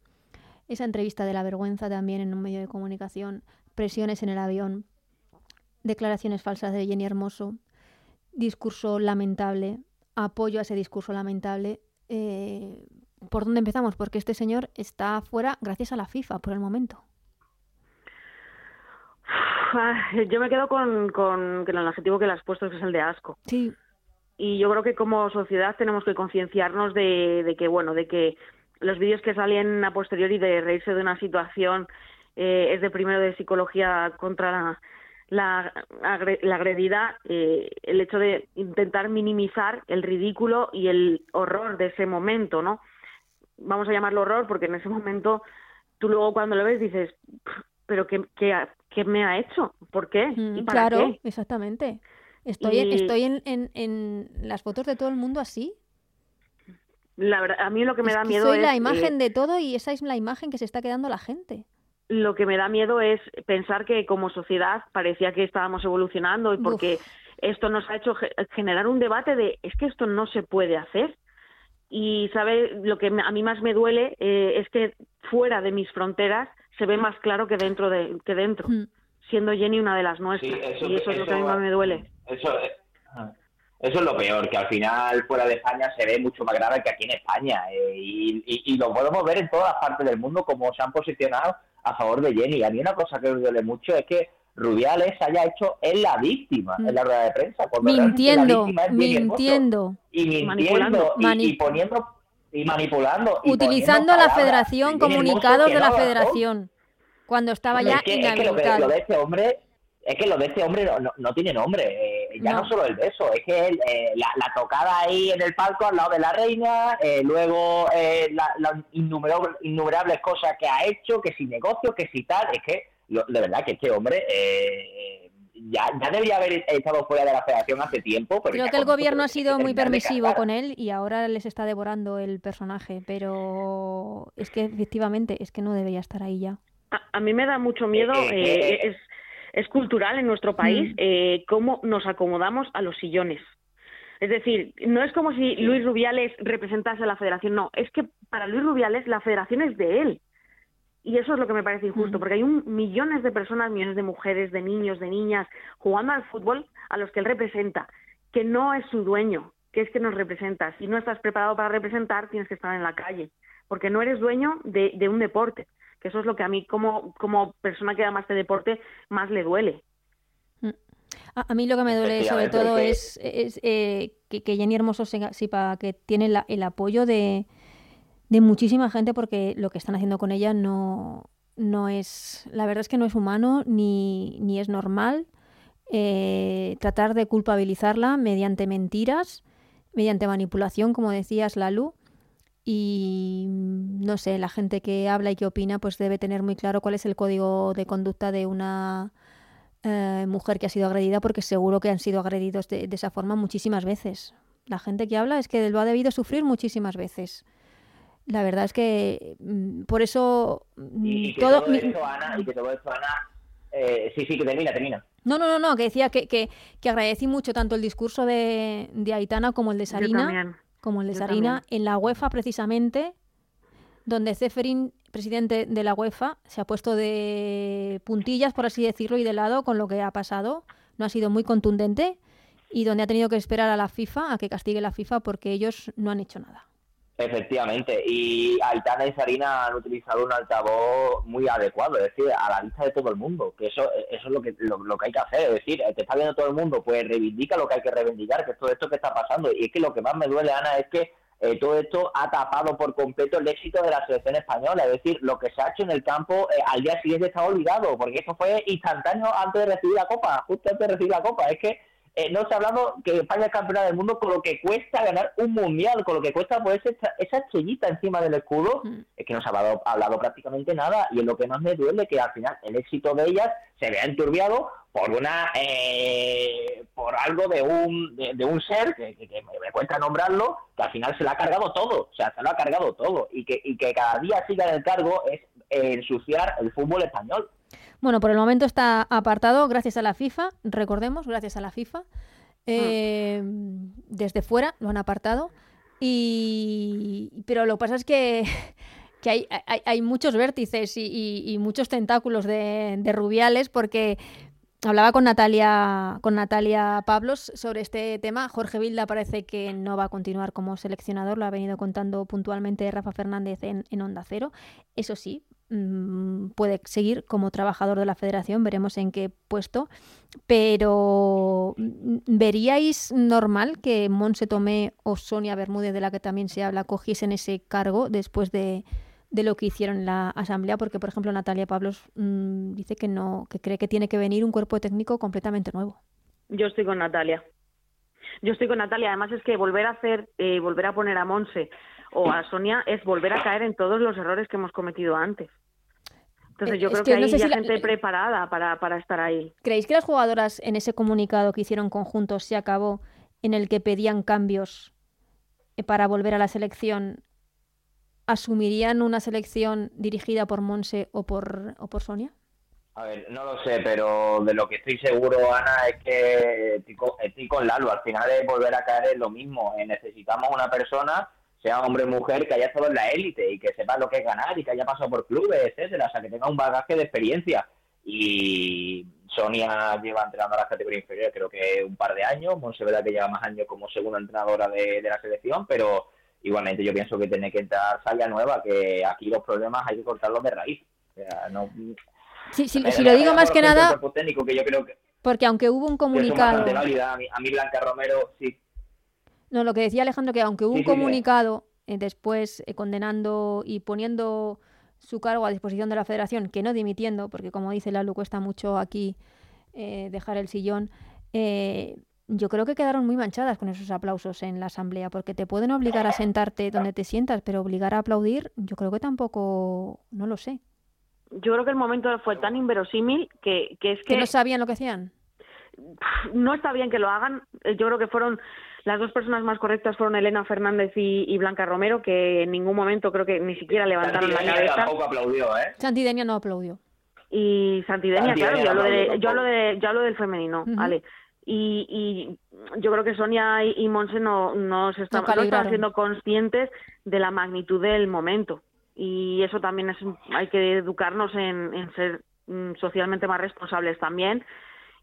Speaker 3: Esa entrevista de la vergüenza también en un medio de comunicación, presiones en el avión, declaraciones falsas de Jenny Hermoso, discurso lamentable, apoyo a ese discurso lamentable. Eh, ¿Por dónde empezamos? Porque este señor está fuera gracias a la FIFA por el momento.
Speaker 5: Yo me quedo con, con el adjetivo que le has puesto, que es el de asco.
Speaker 3: Sí.
Speaker 5: Y yo creo que como sociedad tenemos que concienciarnos de, de, que, bueno, de que los vídeos que salen a posteriori de reírse de una situación eh, es de primero de psicología contra la, la, la agredida, eh, el hecho de intentar minimizar el ridículo y el horror de ese momento, ¿no? Vamos a llamarlo horror porque en ese momento tú luego cuando lo ves dices, pero ¿qué, qué, qué me ha hecho? ¿Por qué?
Speaker 3: Mm, ¿Y para claro, exactamente. Estoy, en, estoy en, en, en, las fotos de todo el mundo así.
Speaker 5: La verdad, a mí lo que me da miedo
Speaker 3: soy
Speaker 5: es...
Speaker 3: la imagen de todo y esa es la imagen que se está quedando la gente.
Speaker 5: lo que me da miedo es pensar que como sociedad parecía que estábamos evolucionando y porque esto nos ha hecho generar un debate de es que esto no se puede hacer y sabe lo que a mí más me duele eh, es que fuera de mis fronteras se ve más claro que dentro de que dentro mm. siendo Jenny una de las nuestras. Y eso, es lo que a mí más me duele
Speaker 6: eso eso es lo peor, que al final fuera de España se ve mucho más grave que aquí en España. Eh, y, y, lo podemos ver en todas partes del mundo como se han posicionado a favor de Jenny. A mí una cosa que me duele mucho es que Rubiales haya hecho él la víctima en la rueda de prensa.
Speaker 3: Mintiendo, mintiendo.
Speaker 6: Y mintiendo y, poniendo y manipulando.
Speaker 3: Utilizando a la federación, comunicados de la federación, cuando estaba ya
Speaker 6: inhabilitado. de este hombre es que lo de este hombre no, no, tiene nombre. Eh, ya no. solo el beso, es que eh, la, la, tocada ahí en el palco al lado de la reina, eh, luego las innumerables, innumerables cosas que ha hecho, que si negocio, que si tal. Es que, de verdad, que este hombre ya, ya debería haber estado fuera de la federación hace tiempo.
Speaker 3: Creo que el gobierno ha sido muy permisivo con él y ahora les está devorando el personaje, pero es que efectivamente es que no debería estar ahí ya.
Speaker 5: A, a mí me da mucho miedo. es es cultural en nuestro país mm. eh, cómo nos acomodamos a los sillones. Es decir, no es como si Luis Rubiales representase a la federación, no, es que para Luis Rubiales la federación es de él. Y eso es lo que me parece injusto, mm. porque hay un, millones de personas, millones de mujeres, de niños, de niñas, jugando al fútbol a los que él representa, que no es su dueño, que es que nos representa. Si no estás preparado para representar, tienes que estar en la calle, porque no eres dueño de un deporte que eso es lo que a mí como, como persona que ama este deporte más le duele.
Speaker 3: Mm. A, mí lo que me duele sobre todo es, es eh, que, que, Jenny Hermoso sepa que tiene el apoyo de, de, muchísima gente porque lo que están haciendo con ella no, no es, la verdad es que no es humano ni, ni es normal. Eh, tratar de culpabilizarla mediante mentiras, mediante manipulación, como decías, Lalu, y no sé, la gente que habla y que opina pues debe tener muy claro cuál es el código de conducta de una eh, mujer que ha sido agredida porque seguro que han sido agredidos de, esa forma muchísimas veces. La gente que habla es que lo ha debido sufrir muchísimas veces. La verdad es que mm, por eso
Speaker 6: y, todo, esto, Ana, y que todo esto, Ana, eh, sí, sí, que termina, termina.
Speaker 3: No, no, no, no, que decía que, que, que agradecí mucho tanto el discurso de, de Aitana como el de Sarina como el de Sarina, en la UEFA precisamente, donde Zeferin, presidente de la UEFA, se ha puesto de puntillas, por así decirlo, y de lado con lo que ha pasado. No ha sido muy contundente y donde ha tenido que esperar a la FIFA, a que castigue la FIFA, porque ellos no han hecho nada.
Speaker 6: Efectivamente, y Aitana y Sarina han utilizado un altavoz muy adecuado, es decir, a la vista de todo el mundo, que eso, eso es lo que, lo, que hay que hacer, es decir, te está viendo todo el mundo, pues reivindica lo que hay que reivindicar, que es todo esto que está pasando, y es que lo que más me duele, Ana, es que eh, todo esto ha tapado por completo el éxito de la selección española, es decir, lo que se ha hecho en el campo eh, al día siguiente está olvidado, porque eso fue instantáneo antes de recibir la copa, justo antes de recibir la copa, es que eh, no se ha hablado que España es campeona del mundo con lo que cuesta ganar un mundial, con lo que cuesta ponerse esa, estrellita encima del escudo,
Speaker 3: Mm.
Speaker 6: es que no se ha hablado, hablado prácticamente nada y es lo que más me duele que al final el éxito de ellas se vea enturbiado por una eh, por algo de un de, un ser que, me, cuesta nombrarlo que al final se lo ha cargado todo o sea se lo ha cargado todo y que y que cada día siga en el cargo es ensuciar el fútbol español
Speaker 3: Bueno, por el momento está apartado gracias a la FIFA, recordemos, gracias a la FIFA. Eh, Desde fuera lo han apartado. Y... Pero lo que pasa es que, que hay, hay- hay muchos vértices y, y- muchos tentáculos de Rubiales porque hablaba con Natalia, con Natalia Pablos sobre este tema. Jorge Vilda parece que no va a continuar como seleccionador, lo ha venido contando puntualmente Rafa Fernández en, en Onda Cero. Eso sí, mm, puede seguir como trabajador de la federación, veremos en qué puesto, pero mm, ¿veríais normal que Monse Tomé o Sonia Bermúdez, de la que también se habla, cogiesen ese cargo después de, de lo que hicieron en la asamblea? Porque, por ejemplo, Natalia Pablos mm, dice que no, que cree que tiene que venir un cuerpo técnico completamente nuevo.
Speaker 5: Yo estoy con Natalia. Yo estoy con Natalia. Además es que volver a hacer, eh, volver a poner a Monse o a Sonia es volver a caer en todos los errores que hemos cometido antes. Entonces
Speaker 3: Eh,
Speaker 5: yo
Speaker 3: es
Speaker 5: creo
Speaker 3: que
Speaker 5: que,
Speaker 3: no
Speaker 5: hay
Speaker 3: sé
Speaker 5: ya
Speaker 3: si la-
Speaker 5: gente preparada para, para estar ahí.
Speaker 3: ¿Creéis que las jugadoras en ese comunicado que hicieron conjuntos se acabó en el que pedían cambios eh, para volver a la selección asumirían una selección dirigida por Monse o por, o por Sonia?
Speaker 6: A ver, no lo sé, pero de lo que estoy seguro, Ana, es que estoy con, Lalo. Al final es volver a caer en lo mismo. Eh, necesitamos una persona, sea hombre o mujer, que haya estado en la élite y que sepa lo que es ganar y que haya pasado por clubes, etcétera. O sea, que tenga un bagaje de experiencia. Y Sonia lleva entrenando a las categorías inferiores creo que un par de años. Monse, verdad que lleva más años como segunda entrenadora de la selección, pero igualmente yo pienso que tiene que entrar Saya nueva, que aquí los problemas hay que cortarlos de raíz. O sea, no,
Speaker 3: Sí, sí,
Speaker 6: eh,
Speaker 3: si lo digo
Speaker 6: por
Speaker 3: más que nada,
Speaker 6: cuerpo técnico, que yo creo que
Speaker 3: porque aunque hubo un comunicado...
Speaker 6: A mí, a mí Blanca Romero sí.
Speaker 3: No, lo que decía Alejandro, que aunque hubo
Speaker 6: Sí,
Speaker 3: un comunicado eh, después eh, condenando y poniendo su cargo a disposición de la federación, que no dimitiendo, porque como dice Lalu, cuesta mucho aquí eh, dejar el sillón, eh, yo creo que quedaron muy manchadas con esos aplausos en la asamblea, porque te pueden obligar a sentarte donde te sientas, pero obligar a aplaudir, yo creo que tampoco, no lo sé.
Speaker 5: Yo creo que el momento fue tan inverosímil que, que es
Speaker 3: Que
Speaker 5: que
Speaker 3: no sabían lo que hacían.
Speaker 5: no está bien que lo hagan. Yo creo que fueron las dos personas más correctas fueron Elena Fernández y, y Blanca Romero, que en ningún momento creo que ni siquiera levantaron la cabeza.
Speaker 6: tampoco aplaudió, ¿eh?
Speaker 3: Santidenia no aplaudió.
Speaker 5: Y Santidenia,
Speaker 6: Santidenia
Speaker 5: claro, yo hablo, de, yo hablo de, yo hablo del femenino, vale. Y, y yo creo que Sonia y, y Monse no, no se están,
Speaker 3: No
Speaker 5: están siendo conscientes de la magnitud del momento. Y eso también es, hay que educarnos en, en ser mm, socialmente más responsables también.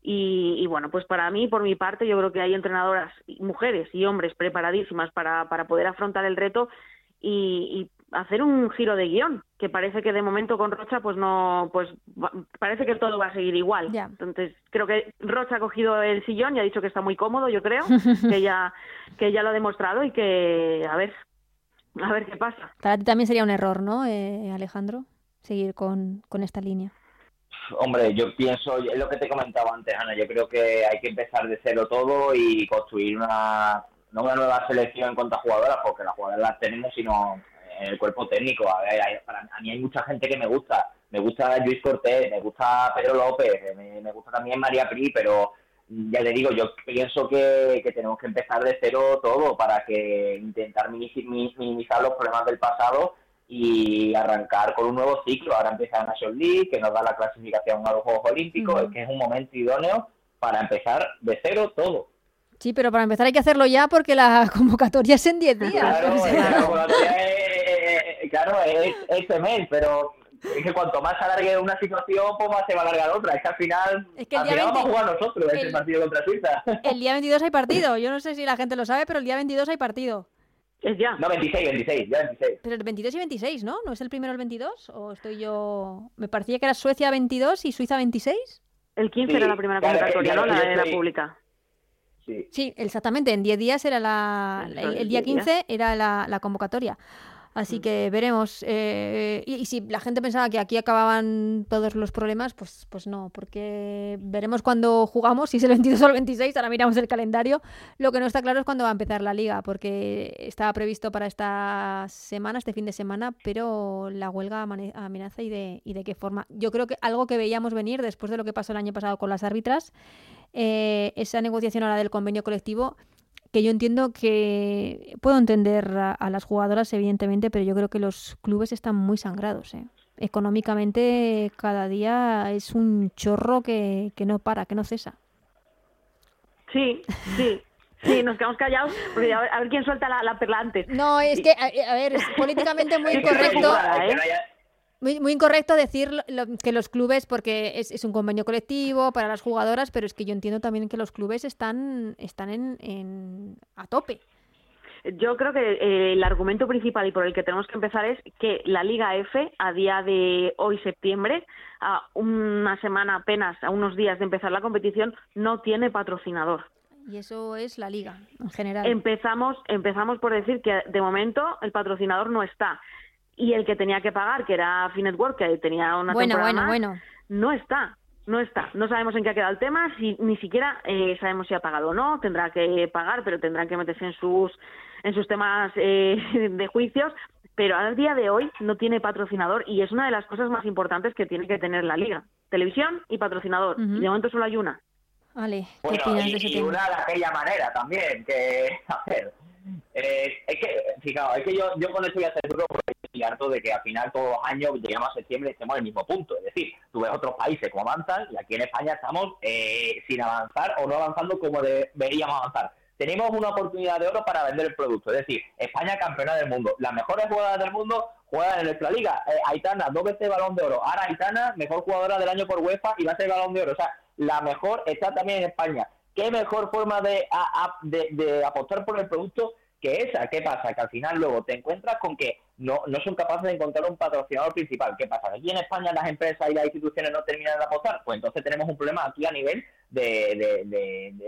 Speaker 5: Y, y bueno, pues para mí, por mi parte, yo creo que hay entrenadoras, mujeres y hombres preparadísimas para, para poder afrontar el reto y, y hacer un giro de guion, que parece que de momento con Rocha, pues no, pues va- parece que todo va a seguir igual. Entonces, creo que Rocha ha cogido el sillón y ha dicho que está muy cómodo, yo creo, que ya, que ya lo ha demostrado y que, a ver, a ver qué pasa.
Speaker 3: Para ti también sería un error, ¿no, eh, Alejandro? Seguir con, con esta línea.
Speaker 6: Hombre, yo pienso, es lo que te comentaba antes, Ana, yo creo que hay que empezar de cero todo y construir una, no una nueva selección en cuanto a jugadoras, porque las jugadoras las tenemos, sino en el cuerpo técnico. A, ver, hay- para, a mí hay mucha gente que me gusta. Me gusta Luis Cortés, me gusta Pedro López, me, me gusta también María Pri, pero ya le digo, yo pienso que, que tenemos que empezar de cero todo para que intentar minimi- mi- minimizar los problemas del pasado y arrancar con un nuevo ciclo. Ahora empieza la Nation League, que nos da la clasificación a los Juegos Olímpicos, es que es un momento idóneo para empezar de cero todo.
Speaker 3: Sí, pero para empezar hay que hacerlo ya porque la convocatoria es en 10 días.
Speaker 6: Claro,
Speaker 3: o sea,
Speaker 6: es, la convocatoria es- claro, es este mes, pero es que cuanto más alargue una situación, pues más se va a alargar otra. Es que al final,
Speaker 3: Es que el
Speaker 6: al
Speaker 3: día
Speaker 6: final vamos a
Speaker 3: 20
Speaker 6: jugar nosotros ese
Speaker 3: el-
Speaker 6: partido contra Suiza.
Speaker 3: el día 22 hay partido. Yo no sé si la gente lo sabe, pero el día 22 hay partido.
Speaker 5: Es ya.
Speaker 6: No, 26, 26, ya 26.
Speaker 3: Pero el 22 y 26, ¿no? ¿No es el primero el 22? ¿O estoy yo...? Me parecía que era Suecia 22 y Suiza 26.
Speaker 5: El 15
Speaker 6: Sí,
Speaker 5: era la primera convocatoria,
Speaker 6: claro,
Speaker 5: ¿no? La la pública.
Speaker 6: Sí.
Speaker 3: Sí, exactamente. En 10 días era la... El, el día
Speaker 5: 10 días.
Speaker 3: 15 era la, la convocatoria. Así mm. que veremos. Eh, y, si la gente pensaba que aquí acababan todos los problemas, pues, pues no, porque veremos cuando jugamos, si es el 22 o el 26, ahora miramos el calendario. Lo que no está claro es cuándo va a empezar la liga, porque estaba previsto para esta semana, este fin de semana, pero la huelga amenaza y de, y de qué forma. Yo creo que algo que veíamos venir después de lo que pasó el año pasado con las árbitras, eh, esa negociación ahora del convenio colectivo que yo entiendo que puedo entender a, las jugadoras, evidentemente, pero yo creo que los clubes están muy sangrados. ¿eh? Económicamente, cada día es un chorro que, que no para, que no cesa.
Speaker 5: Sí, sí. Sí, nos quedamos callados porque a ver, quién suelta la, perla antes.
Speaker 3: No, es que, a, ver, es políticamente muy incorrecto. Muy, muy incorrecto decir que los clubes, porque es, un convenio colectivo para las jugadoras, pero es que yo entiendo también que los clubes están, están en, a tope.
Speaker 5: Yo creo que eh, el argumento principal y por el que tenemos que empezar es que la Liga F, a día de hoy, septiembre, a una semana apenas, a unos días de empezar la competición, no tiene patrocinador.
Speaker 3: Y eso es la liga en general.
Speaker 5: Empezamos, empezamos por decir que de momento el patrocinador no está y el que tenía que pagar, que era Finetwork, que tenía una
Speaker 3: bueno, bueno, bueno.
Speaker 5: no está. No está. No sabemos en qué ha quedado el tema, si, ni siquiera eh, sabemos si ha pagado o no. Tendrá que pagar, pero tendrán que meterse en sus, en sus temas eh, de juicios. Pero al día de hoy no tiene patrocinador y es una de las cosas más importantes que tiene que tener la liga. Televisión y patrocinador. Y de momento solo hay una.
Speaker 3: Vale,
Speaker 6: bueno, y, una de aquella manera también, que, a ver, eh, es que, fijaos, es que yo, yo con esto voy a ser duro porque estoy harto de que al final todos los años llegamos a septiembre y estemos en el mismo punto. Es decir, tú ves otros países como avanzan y aquí en España estamos eh, sin avanzar o no avanzando como deberíamos avanzar. Tenemos una oportunidad de oro para vender el producto. Es decir, España campeona del mundo. Las mejores jugadoras del mundo juegan en nuestra liga. Eh, Aitana, dos veces balón de oro. Ahora Aitana, mejor jugadora del año por UEFA y va a ser balón de oro. O sea, la mejor está también en España qué mejor forma de, de, apostar por el producto que esa. ¿Qué pasa? Que al final luego te encuentras con que no, no son capaces de encontrar un patrocinador principal. ¿Qué pasa? Aquí en España las empresas y las instituciones no terminan de apostar. Pues entonces tenemos un problema aquí a nivel de,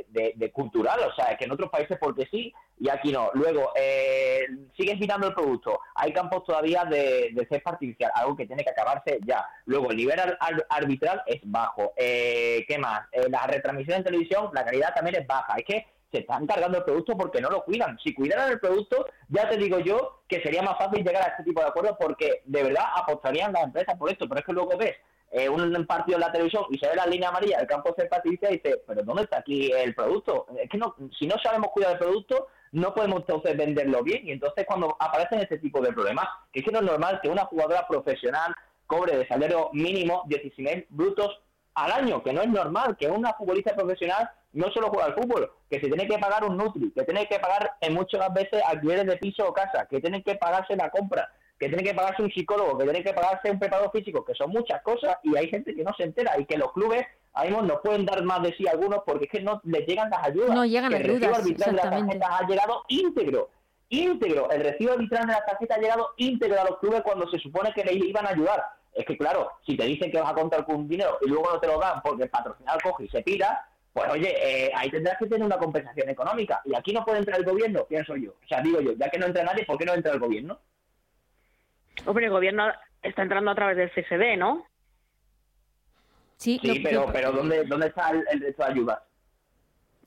Speaker 6: de, de, cultural. O sea, que en otros países porque sí y aquí no. Luego, eh, siguen mirando el producto. Hay campos todavía de, de césped artificial, algo que tiene que acabarse ya. Luego, el nivel arbitral es bajo. Eh, ¿Qué más? Eh, la retransmisión en televisión, la calidad también es baja. Es que se están cargando el producto porque no lo cuidan. Si cuidaran el producto, ya te digo yo que sería más fácil llegar a este tipo de acuerdos porque de verdad apostarían las empresas por esto. Pero es que luego ves eh, un partido en la televisión y se ve la línea amarilla del campo de Patricia y dice, pero ¿dónde está aquí el producto? Es que no, si no sabemos cuidar el producto, no podemos entonces venderlo bien. Y entonces cuando aparecen este tipo de problemas, que es que no es normal que una jugadora profesional cobre de salario mínimo 16.000 brutos al año, que no es normal que una futbolista profesional no solo juega al fútbol, que se tiene que pagar un Nutri, que tiene que pagar en muchas veces alquileres de piso o casa, que tiene que pagarse la compra, que tiene que pagarse un psicólogo, que tiene que pagarse un preparador físico, que son muchas cosas y hay gente que no se entera y que los clubes ahí no pueden dar más de sí a algunos porque es que no les llegan las ayudas.
Speaker 3: No llegan
Speaker 6: las
Speaker 3: ayudas,
Speaker 6: El recibo arbitral de las tarjetas ha llegado íntegro, íntegro. El recibo arbitral de las tarjetas ha llegado íntegro a los clubes cuando se supone que les iban a ayudar. Es que claro, si te dicen que vas a contar con un dinero y luego no te lo dan porque el patrocinador coge y se pira, pues oye, eh, ahí tendrás que tener una compensación económica. Y aquí no puede entrar el gobierno, pienso yo. O sea, digo yo, ya que no entra nadie, ¿por qué no entra el gobierno?
Speaker 5: Hombre, el gobierno está entrando a través del CSD, ¿no?
Speaker 3: Sí,
Speaker 6: pero, pero ¿dónde, ¿dónde está el, resto de ayuda?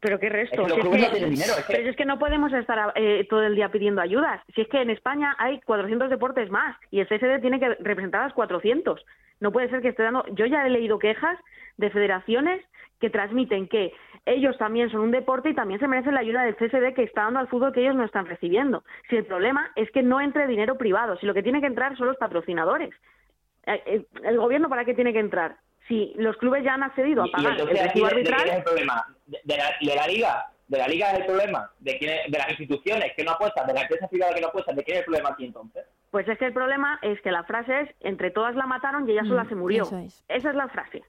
Speaker 5: Pero qué resto.
Speaker 6: Es que
Speaker 5: Pero es que no podemos estar eh, todo el día pidiendo ayudas. Si es que en España hay 400 deportes más y el CSD tiene que representar a los 400. No puede ser que esté dando. Yo ya he leído quejas de federaciones que transmiten que ellos también son un deporte y también se merecen la ayuda del CSD que está dando al fútbol que ellos no están recibiendo. Si el problema es que no entre dinero privado, si lo que tiene que entrar son los patrocinadores. Eh, eh, ¿El gobierno para qué tiene que entrar? Si los clubes ya han accedido a pagar el recibo arbitral...
Speaker 6: ¿de, es el problema? ¿De, la, liga? ¿De la liga es el problema? ¿De, quién de las instituciones que no apuestan? ¿De la empresa privada que no apuestan? ¿De quién es el problema aquí entonces?
Speaker 5: Pues es que el problema es que la frase es entre todas la mataron y ella sola mm, se murió. Esa es la frase.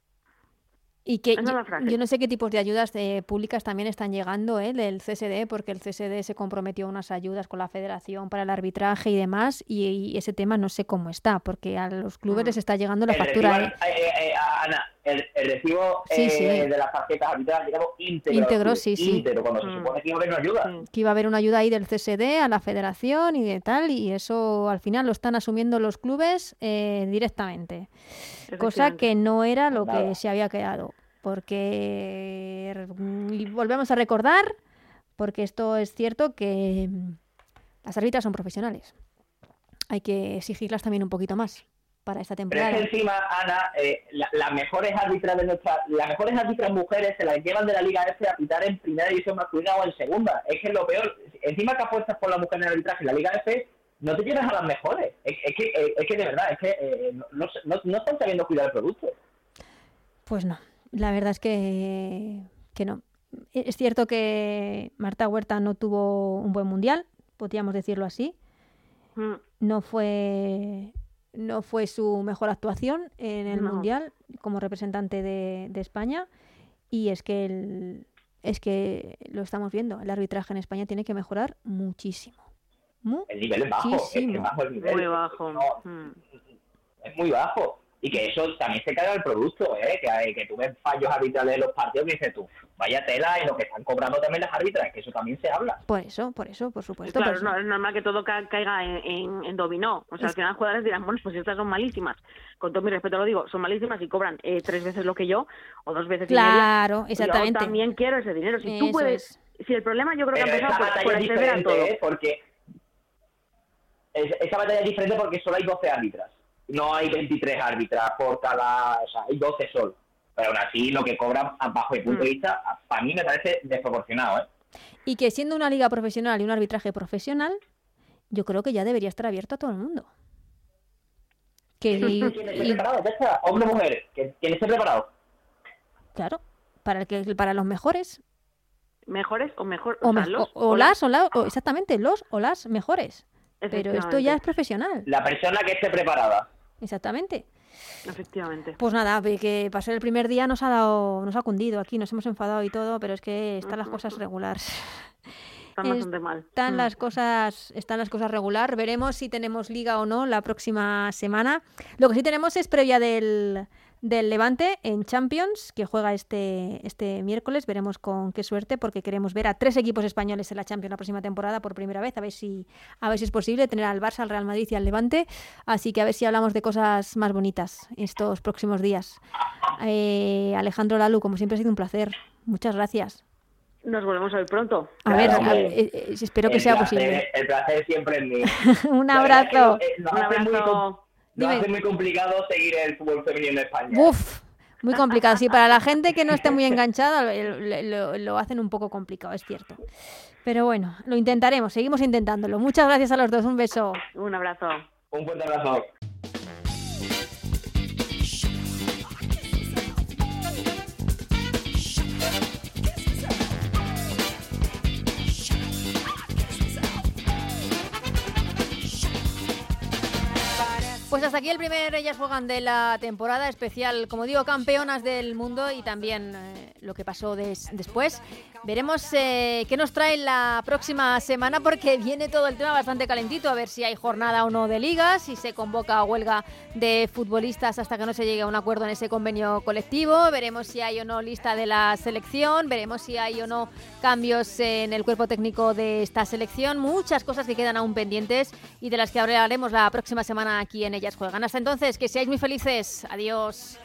Speaker 3: Y que yo, no sé qué tipos de ayudas eh, públicas también están llegando eh, del CSD, porque el CSD se comprometió a unas ayudas con la federación para el arbitraje y demás, y, ese tema no sé cómo está, porque a los clubes mm. les está llegando la factura.
Speaker 6: Eh, eh, Ana, el, recibo eh, de las tarjetas arbitrales llegado íntegro.
Speaker 3: Íntegro, sí, sí.
Speaker 6: Íntegro, cuando se mm. supone que iba a haber una ayuda.
Speaker 3: Que iba a haber una ayuda ahí del CSD a la federación y de tal, y eso al final lo están asumiendo los clubes eh, directamente. Cosa que no era lo que se había quedado. Porque, y volvemos a recordar, porque esto es cierto que las árbitras son profesionales. Hay que exigirlas también un poquito más para esta temporada.
Speaker 6: Pero es que encima, Ana, eh, las mejores árbitras de nuestra, las mejores árbitras mujeres se las llevan de la Liga F a pitar en primera división masculina o en segunda. Es que es lo peor. Encima que apuestas por la mujer en el arbitraje en la Liga F, no te llevas a las mejores. Es, que, eh, es que de verdad, es que eh, no, no, están sabiendo cuidar el producto.
Speaker 3: Pues no, la verdad es que, que no. Es cierto que Marta Huerta no tuvo un buen mundial, podríamos decirlo así. Mm. No fue no fue su mejor actuación en el Mundial como representante de, España y es que el, es que lo estamos viendo, el arbitraje en España tiene que mejorar muchísimo.
Speaker 6: El nivel es bajo, es,
Speaker 5: Muy bajo.
Speaker 6: Mm. Es muy bajo y que eso también se cae al producto, ¿eh? que, que tú ves fallos arbitrales de los partidos y dices tú, vaya tela y lo que están cobrando también las árbitras, que eso también se habla.
Speaker 3: Por eso, por eso, por supuesto.
Speaker 5: Claro, No, es normal que todo caiga en, dominó. O sea, al final jugadores dirán, bueno, pues estas son malísimas. Con todo mi respeto lo digo, son malísimas y cobran eh, tres veces lo que yo o dos veces
Speaker 3: Claro, exactamente.
Speaker 5: Yo también quiero ese dinero. Si tú puedes... Si el problema yo creo que ha empezado por, por acceder a todo.
Speaker 6: ¿eh? Porque esa batalla es diferente porque solo hay 12 árbitras no hay 23 árbitras por cada, o sea, hay 12 solo. Pero aún así, lo que cobran, bajo mi punto de mm. vista, para mí me parece desproporcionado. ¿eh?
Speaker 3: Y que siendo una liga profesional y un arbitraje profesional, yo creo que ya debería estar abierto a todo el mundo.
Speaker 6: Que, ¿Quién preparado? Hombre o mujer. ¿Quién esté preparado?
Speaker 3: Claro. Para, el que, para los mejores.
Speaker 5: ¿Mejores o mejor?
Speaker 3: O, o, las, o, la, o exactamente, los o las mejores. Pero esto ya es profesional.
Speaker 6: La persona que esté preparada.
Speaker 3: Exactamente.
Speaker 5: Efectivamente.
Speaker 3: Pues nada, que pasó el primer día nos ha dado, nos ha cundido aquí, nos hemos enfadado y todo, pero es que están las cosas regulares.
Speaker 5: Están bastante mal.
Speaker 3: Están mm. las cosas, están las cosas regular. Veremos si tenemos liga o no la próxima semana. Lo que sí tenemos es previa del, del Levante en Champions, que juega este, este miércoles. Veremos con qué suerte, porque queremos ver a tres equipos españoles en la Champions la próxima temporada por primera vez, a ver si, a ver si es posible tener al Barça, al Real Madrid y al Levante. Así que a ver si hablamos de cosas más bonitas estos próximos días. Eh, Alejandro Lalu, como siempre ha sido un placer. Muchas gracias.
Speaker 5: Nos volvemos a ver pronto.
Speaker 3: A ver, eh, eh, espero que sea posible.
Speaker 6: El placer siempre es mío.
Speaker 3: un abrazo.
Speaker 5: un abrazo.
Speaker 6: No hace muy complicado seguir el fútbol femenino en España.
Speaker 3: Uf, muy complicado. Sí, para la gente que no esté muy enganchada lo, hacen un poco complicado, es cierto. Pero bueno, lo intentaremos, seguimos intentándolo. Muchas gracias a los dos, un beso.
Speaker 5: Un abrazo.
Speaker 6: Un fuerte abrazo.
Speaker 3: Pues hasta aquí el primer Ellas Juegan de la temporada especial, como digo, campeonas del mundo y también eh, lo que pasó después. Veremos eh, qué nos trae la próxima semana porque viene todo el tema bastante calentito, a ver si hay jornada o no de ligas, si se convoca huelga de futbolistas hasta que no se llegue a un acuerdo en ese convenio colectivo, veremos si hay o no lista de la selección, veremos si hay o no cambios en el cuerpo técnico de esta selección, muchas cosas que quedan aún pendientes y de las que hablaremos la próxima semana aquí en Ellas Juegan. Hasta entonces, que seáis muy felices. Adiós.